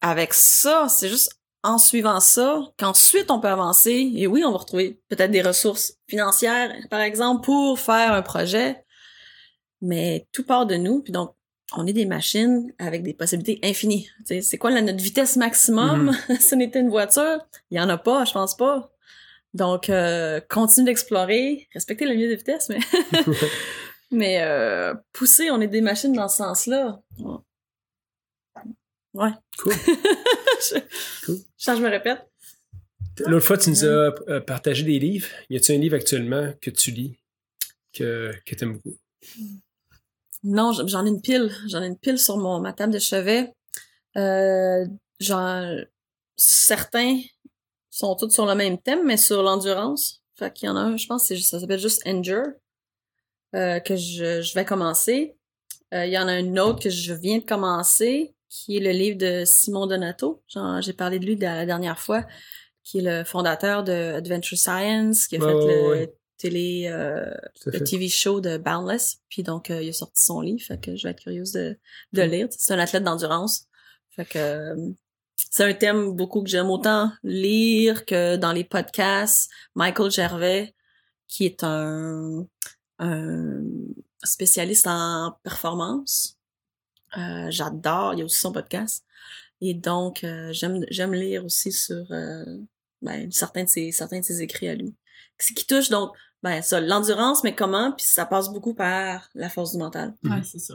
[SPEAKER 3] avec ça, c'est juste en suivant ça qu'ensuite on peut avancer. Et oui, on va retrouver peut-être des ressources financières, par exemple, pour faire un projet. Mais tout part de nous. Puis donc, on est des machines avec des possibilités infinies. C'est quoi notre vitesse maximum? <laughs> si on était une voiture, il y en a pas, je pense pas. Donc, euh, continue d'explorer, respecter la limite de vitesse, mais <laughs> <laughs> mais euh, pousser, on est des machines dans ce sens-là. Ouais.
[SPEAKER 1] Cool. <laughs>
[SPEAKER 3] je,
[SPEAKER 1] Cool.
[SPEAKER 3] je, je me répète.
[SPEAKER 1] L'autre fois, tu nous as euh, partagé des livres. Y a-t-il un livre actuellement que tu lis que, que tu aimes beaucoup?
[SPEAKER 3] Non, j'en ai une pile. J'en ai une pile sur mon, ma table de chevet. Euh, certains sont tous sur le même thème, mais sur l'endurance. Fait qu'il y en a un, je pense, ça s'appelle juste Endure, euh, que je, je vais commencer. Euh, il y en a un autre que je viens de commencer, qui est le livre de Simon Donato. J'ai parlé de lui de la dernière fois, qui est le fondateur de Adventure Science, qui a fait le
[SPEAKER 1] ouais.
[SPEAKER 3] télé, euh, le. TV show de Boundless. Puis donc, il a sorti son livre, fait que je vais être curieuse de, de lire. C'est un athlète d'endurance. Fait que c'est un thème beaucoup que j'aime autant lire que dans les podcasts. Michael Gervais, qui est un, un spécialiste en performance. Euh, J'adore, il y a aussi son podcast. Et donc, euh, j'aime j'aime lire aussi sur euh, ben, certains, de ses, certains de ses écrits à lui. Ce qui touche donc ben ça, l'endurance, mais comment, puis ça passe beaucoup par la force du mental.
[SPEAKER 4] Ouais, c'est ça.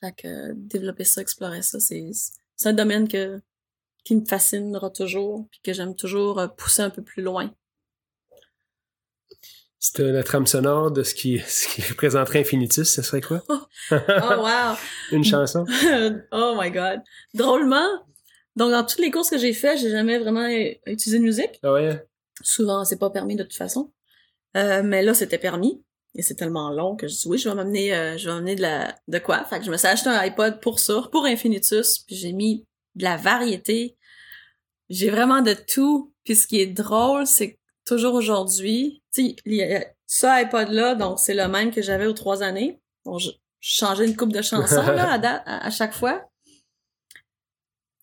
[SPEAKER 3] Fait que développer ça, explorer ça, c'est c'est un domaine que qui me fascinera toujours, puis que j'aime toujours euh, pousser un peu plus loin.
[SPEAKER 1] C'était la trame sonore de ce qui, <laughs> ce qui représenterait Infinitus, ce serait quoi?
[SPEAKER 3] Oh wow! <laughs>
[SPEAKER 1] Une chanson? <laughs>
[SPEAKER 3] oh my god. Drôlement, donc dans toutes les courses que j'ai fait, j'ai jamais vraiment utilisé de musique.
[SPEAKER 1] Ah ouais?
[SPEAKER 3] Souvent, c'est pas permis de toute façon. Euh, mais là, c'était permis. Et c'est tellement long que je dis oui, je vais m'amener euh, je vais m'amener de la de quoi? Fait que je me suis acheté un iPod pour ça, pour Infinitus, puis j'ai mis de la variété. J'ai vraiment de tout. Puis ce qui est drôle, c'est que toujours aujourd'hui, tu sais, il y a ce iPod là, donc c'est le même que j'avais aux trois années. Bon, je, je changeais une coupe de chansons là à, <laughs> date- à, à chaque fois.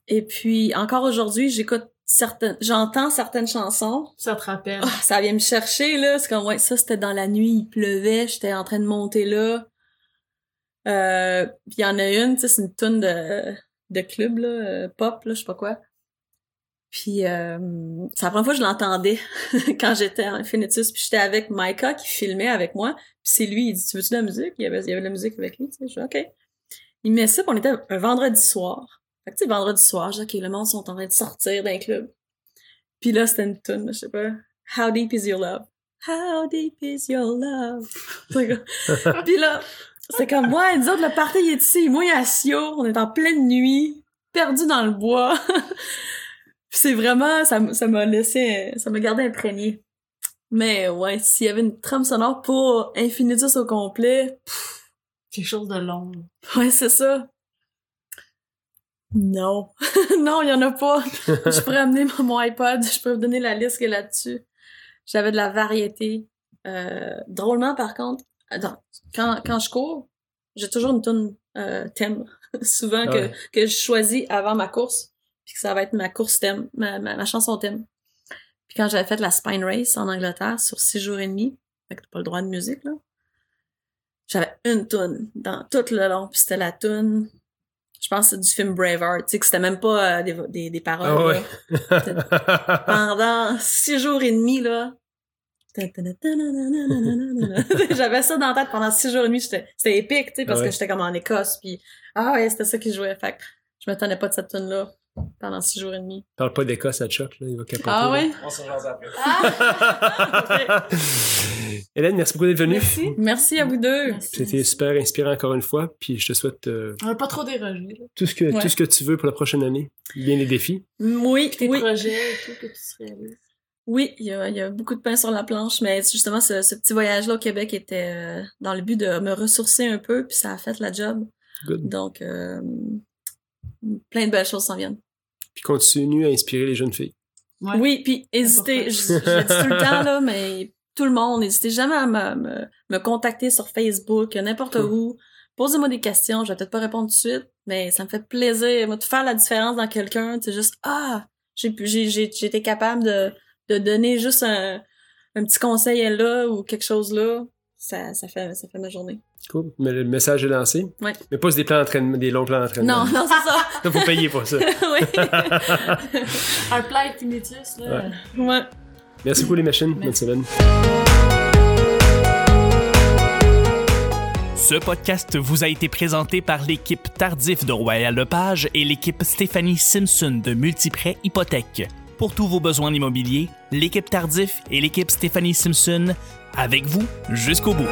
[SPEAKER 3] Et puis encore aujourd'hui, j'écoute certaines, j'entends certaines chansons,
[SPEAKER 4] Ça te rappelle.
[SPEAKER 3] ah, ça vient me chercher, là. C'est comme, ouais, ça, c'était dans la nuit, il pleuvait, j'étais en train de monter là. Euh, puis il y en a une, tu sais, c'est une tune de, de club, là, euh, pop, là, je sais pas quoi. Puis, euh, c'est la première fois que je l'entendais <laughs> quand j'étais en Infinitus, puis j'étais avec Micah qui filmait avec moi. Puis c'est lui, il dit, tu veux-tu de la musique? Il y avait, il y avait de la musique avec lui, tu sais. Je dis, OK. Il met ça, puis on était un vendredi soir. Fait que, tu sais, vendredi soir, je dis, OK, le monde sont en train de sortir d'un club. Puis là, c'était une tune, je sais pas. How deep is your love? How deep is your love? <laughs> <laughs> Puis là, c'est comme, ouais, nous autres, le party, est ici. Moi, il est à Sio. On est en pleine nuit, perdu dans le bois. C'est vraiment, ça, m'a laissé, ça m'a gardé imprégné. Mais ouais, s'il y avait une trame sonore pour Infinitus au complet,
[SPEAKER 4] Quelque chose de long.
[SPEAKER 3] ouais, c'est ça. Non. <laughs> non, il y en a pas. <laughs> je pourrais amener mon, iPod, je peux vous donner la liste qu'il y a là-dessus. J'avais de la variété. Euh, drôlement, par contre, attends, quand, quand je cours, j'ai toujours une tonne euh, thème. <laughs> Souvent
[SPEAKER 1] Ah
[SPEAKER 3] que,
[SPEAKER 1] ouais.
[SPEAKER 3] que je choisis avant ma course, puis que ça va être ma course thème, ma, ma, ma chanson thème. Puis quand j'avais fait la Spine Race en Angleterre sur six jours et demi, fait que t'as pas le droit de musique, là, j'avais une tune dans tout le long, puis c'était la tune je pense que c'est du film Braveheart, tu sais, que c'était même pas euh, des, des, des paroles.
[SPEAKER 1] Ah ouais.
[SPEAKER 3] là. Pendant six jours et demi, là. <laughs> J'avais ça dans la tête pendant six jours et demi. C'était épique, tu sais, parce
[SPEAKER 1] Ah ouais.
[SPEAKER 3] que j'étais comme en Écosse, puis ah ouais, c'était ça qui jouait. Fait que je m'attendais pas de cette tune là pendant six jours et demi.
[SPEAKER 1] Parle pas d'Écosse à Chuck, là, il va capoter.
[SPEAKER 3] Ah
[SPEAKER 1] là.
[SPEAKER 3] ouais?
[SPEAKER 5] On se rejoint après.
[SPEAKER 3] Ah! <laughs>
[SPEAKER 1] Hélène, merci beaucoup d'être venue.
[SPEAKER 4] Merci.
[SPEAKER 3] Merci à vous deux.
[SPEAKER 1] C'était super inspirant encore une fois, puis je te souhaite euh,
[SPEAKER 4] On pas trop dérogé, là.
[SPEAKER 1] tout ce que
[SPEAKER 3] Ouais.
[SPEAKER 1] tout ce que tu veux pour la prochaine année. Bien les défis.
[SPEAKER 3] Oui,
[SPEAKER 4] Tes
[SPEAKER 3] oui.
[SPEAKER 4] projets et tout que tu te réalises.
[SPEAKER 3] Oui, il y a, il y a beaucoup de pain sur la planche, mais justement, ce, ce petit voyage-là au Québec était euh, dans le but de me ressourcer un peu, puis ça a fait la job.
[SPEAKER 1] Good.
[SPEAKER 3] Donc, euh, plein de belles choses s'en viennent.
[SPEAKER 1] Puis continue à inspirer les jeunes filles.
[SPEAKER 4] Ouais.
[SPEAKER 3] Oui, puis hésitez, je, je le dis tout le <laughs> temps, là, mais tout le monde, n'hésitez jamais à me, me, me contacter sur Facebook, n'importe où. Posez-moi des questions, je vais peut-être pas répondre tout de suite, mais ça me fait plaisir, moi, de faire la différence dans quelqu'un, c'est juste, ah, j'ai pu- j'ai j'ai j'ai été capable de, de donner juste un, un petit conseil là ou quelque chose là, ça, ça fait, ça fait ma journée.
[SPEAKER 1] Cool. Mais le message est lancé.
[SPEAKER 3] Ouais.
[SPEAKER 1] Mais pas des plans d'entraînement, des longs plans d'entraînement.
[SPEAKER 3] Non, non, c'est ça.
[SPEAKER 1] Il <laughs> faut payer pour ça. <laughs>
[SPEAKER 3] oui. <laughs>
[SPEAKER 4] Un plat infinitus, là.
[SPEAKER 1] Ouais.
[SPEAKER 3] Ouais.
[SPEAKER 1] Merci beaucoup les machines. Bonne
[SPEAKER 4] Merci.
[SPEAKER 1] semaine.
[SPEAKER 2] Ce podcast vous a été présenté par l'équipe Tardif de Royal Lepage et l'équipe Stéphanie Simpson de Multiprêt Hypothèque. Pour tous vos besoins immobiliers, l'équipe Tardif et l'équipe Stéphanie Simpson avec vous jusqu'au bout.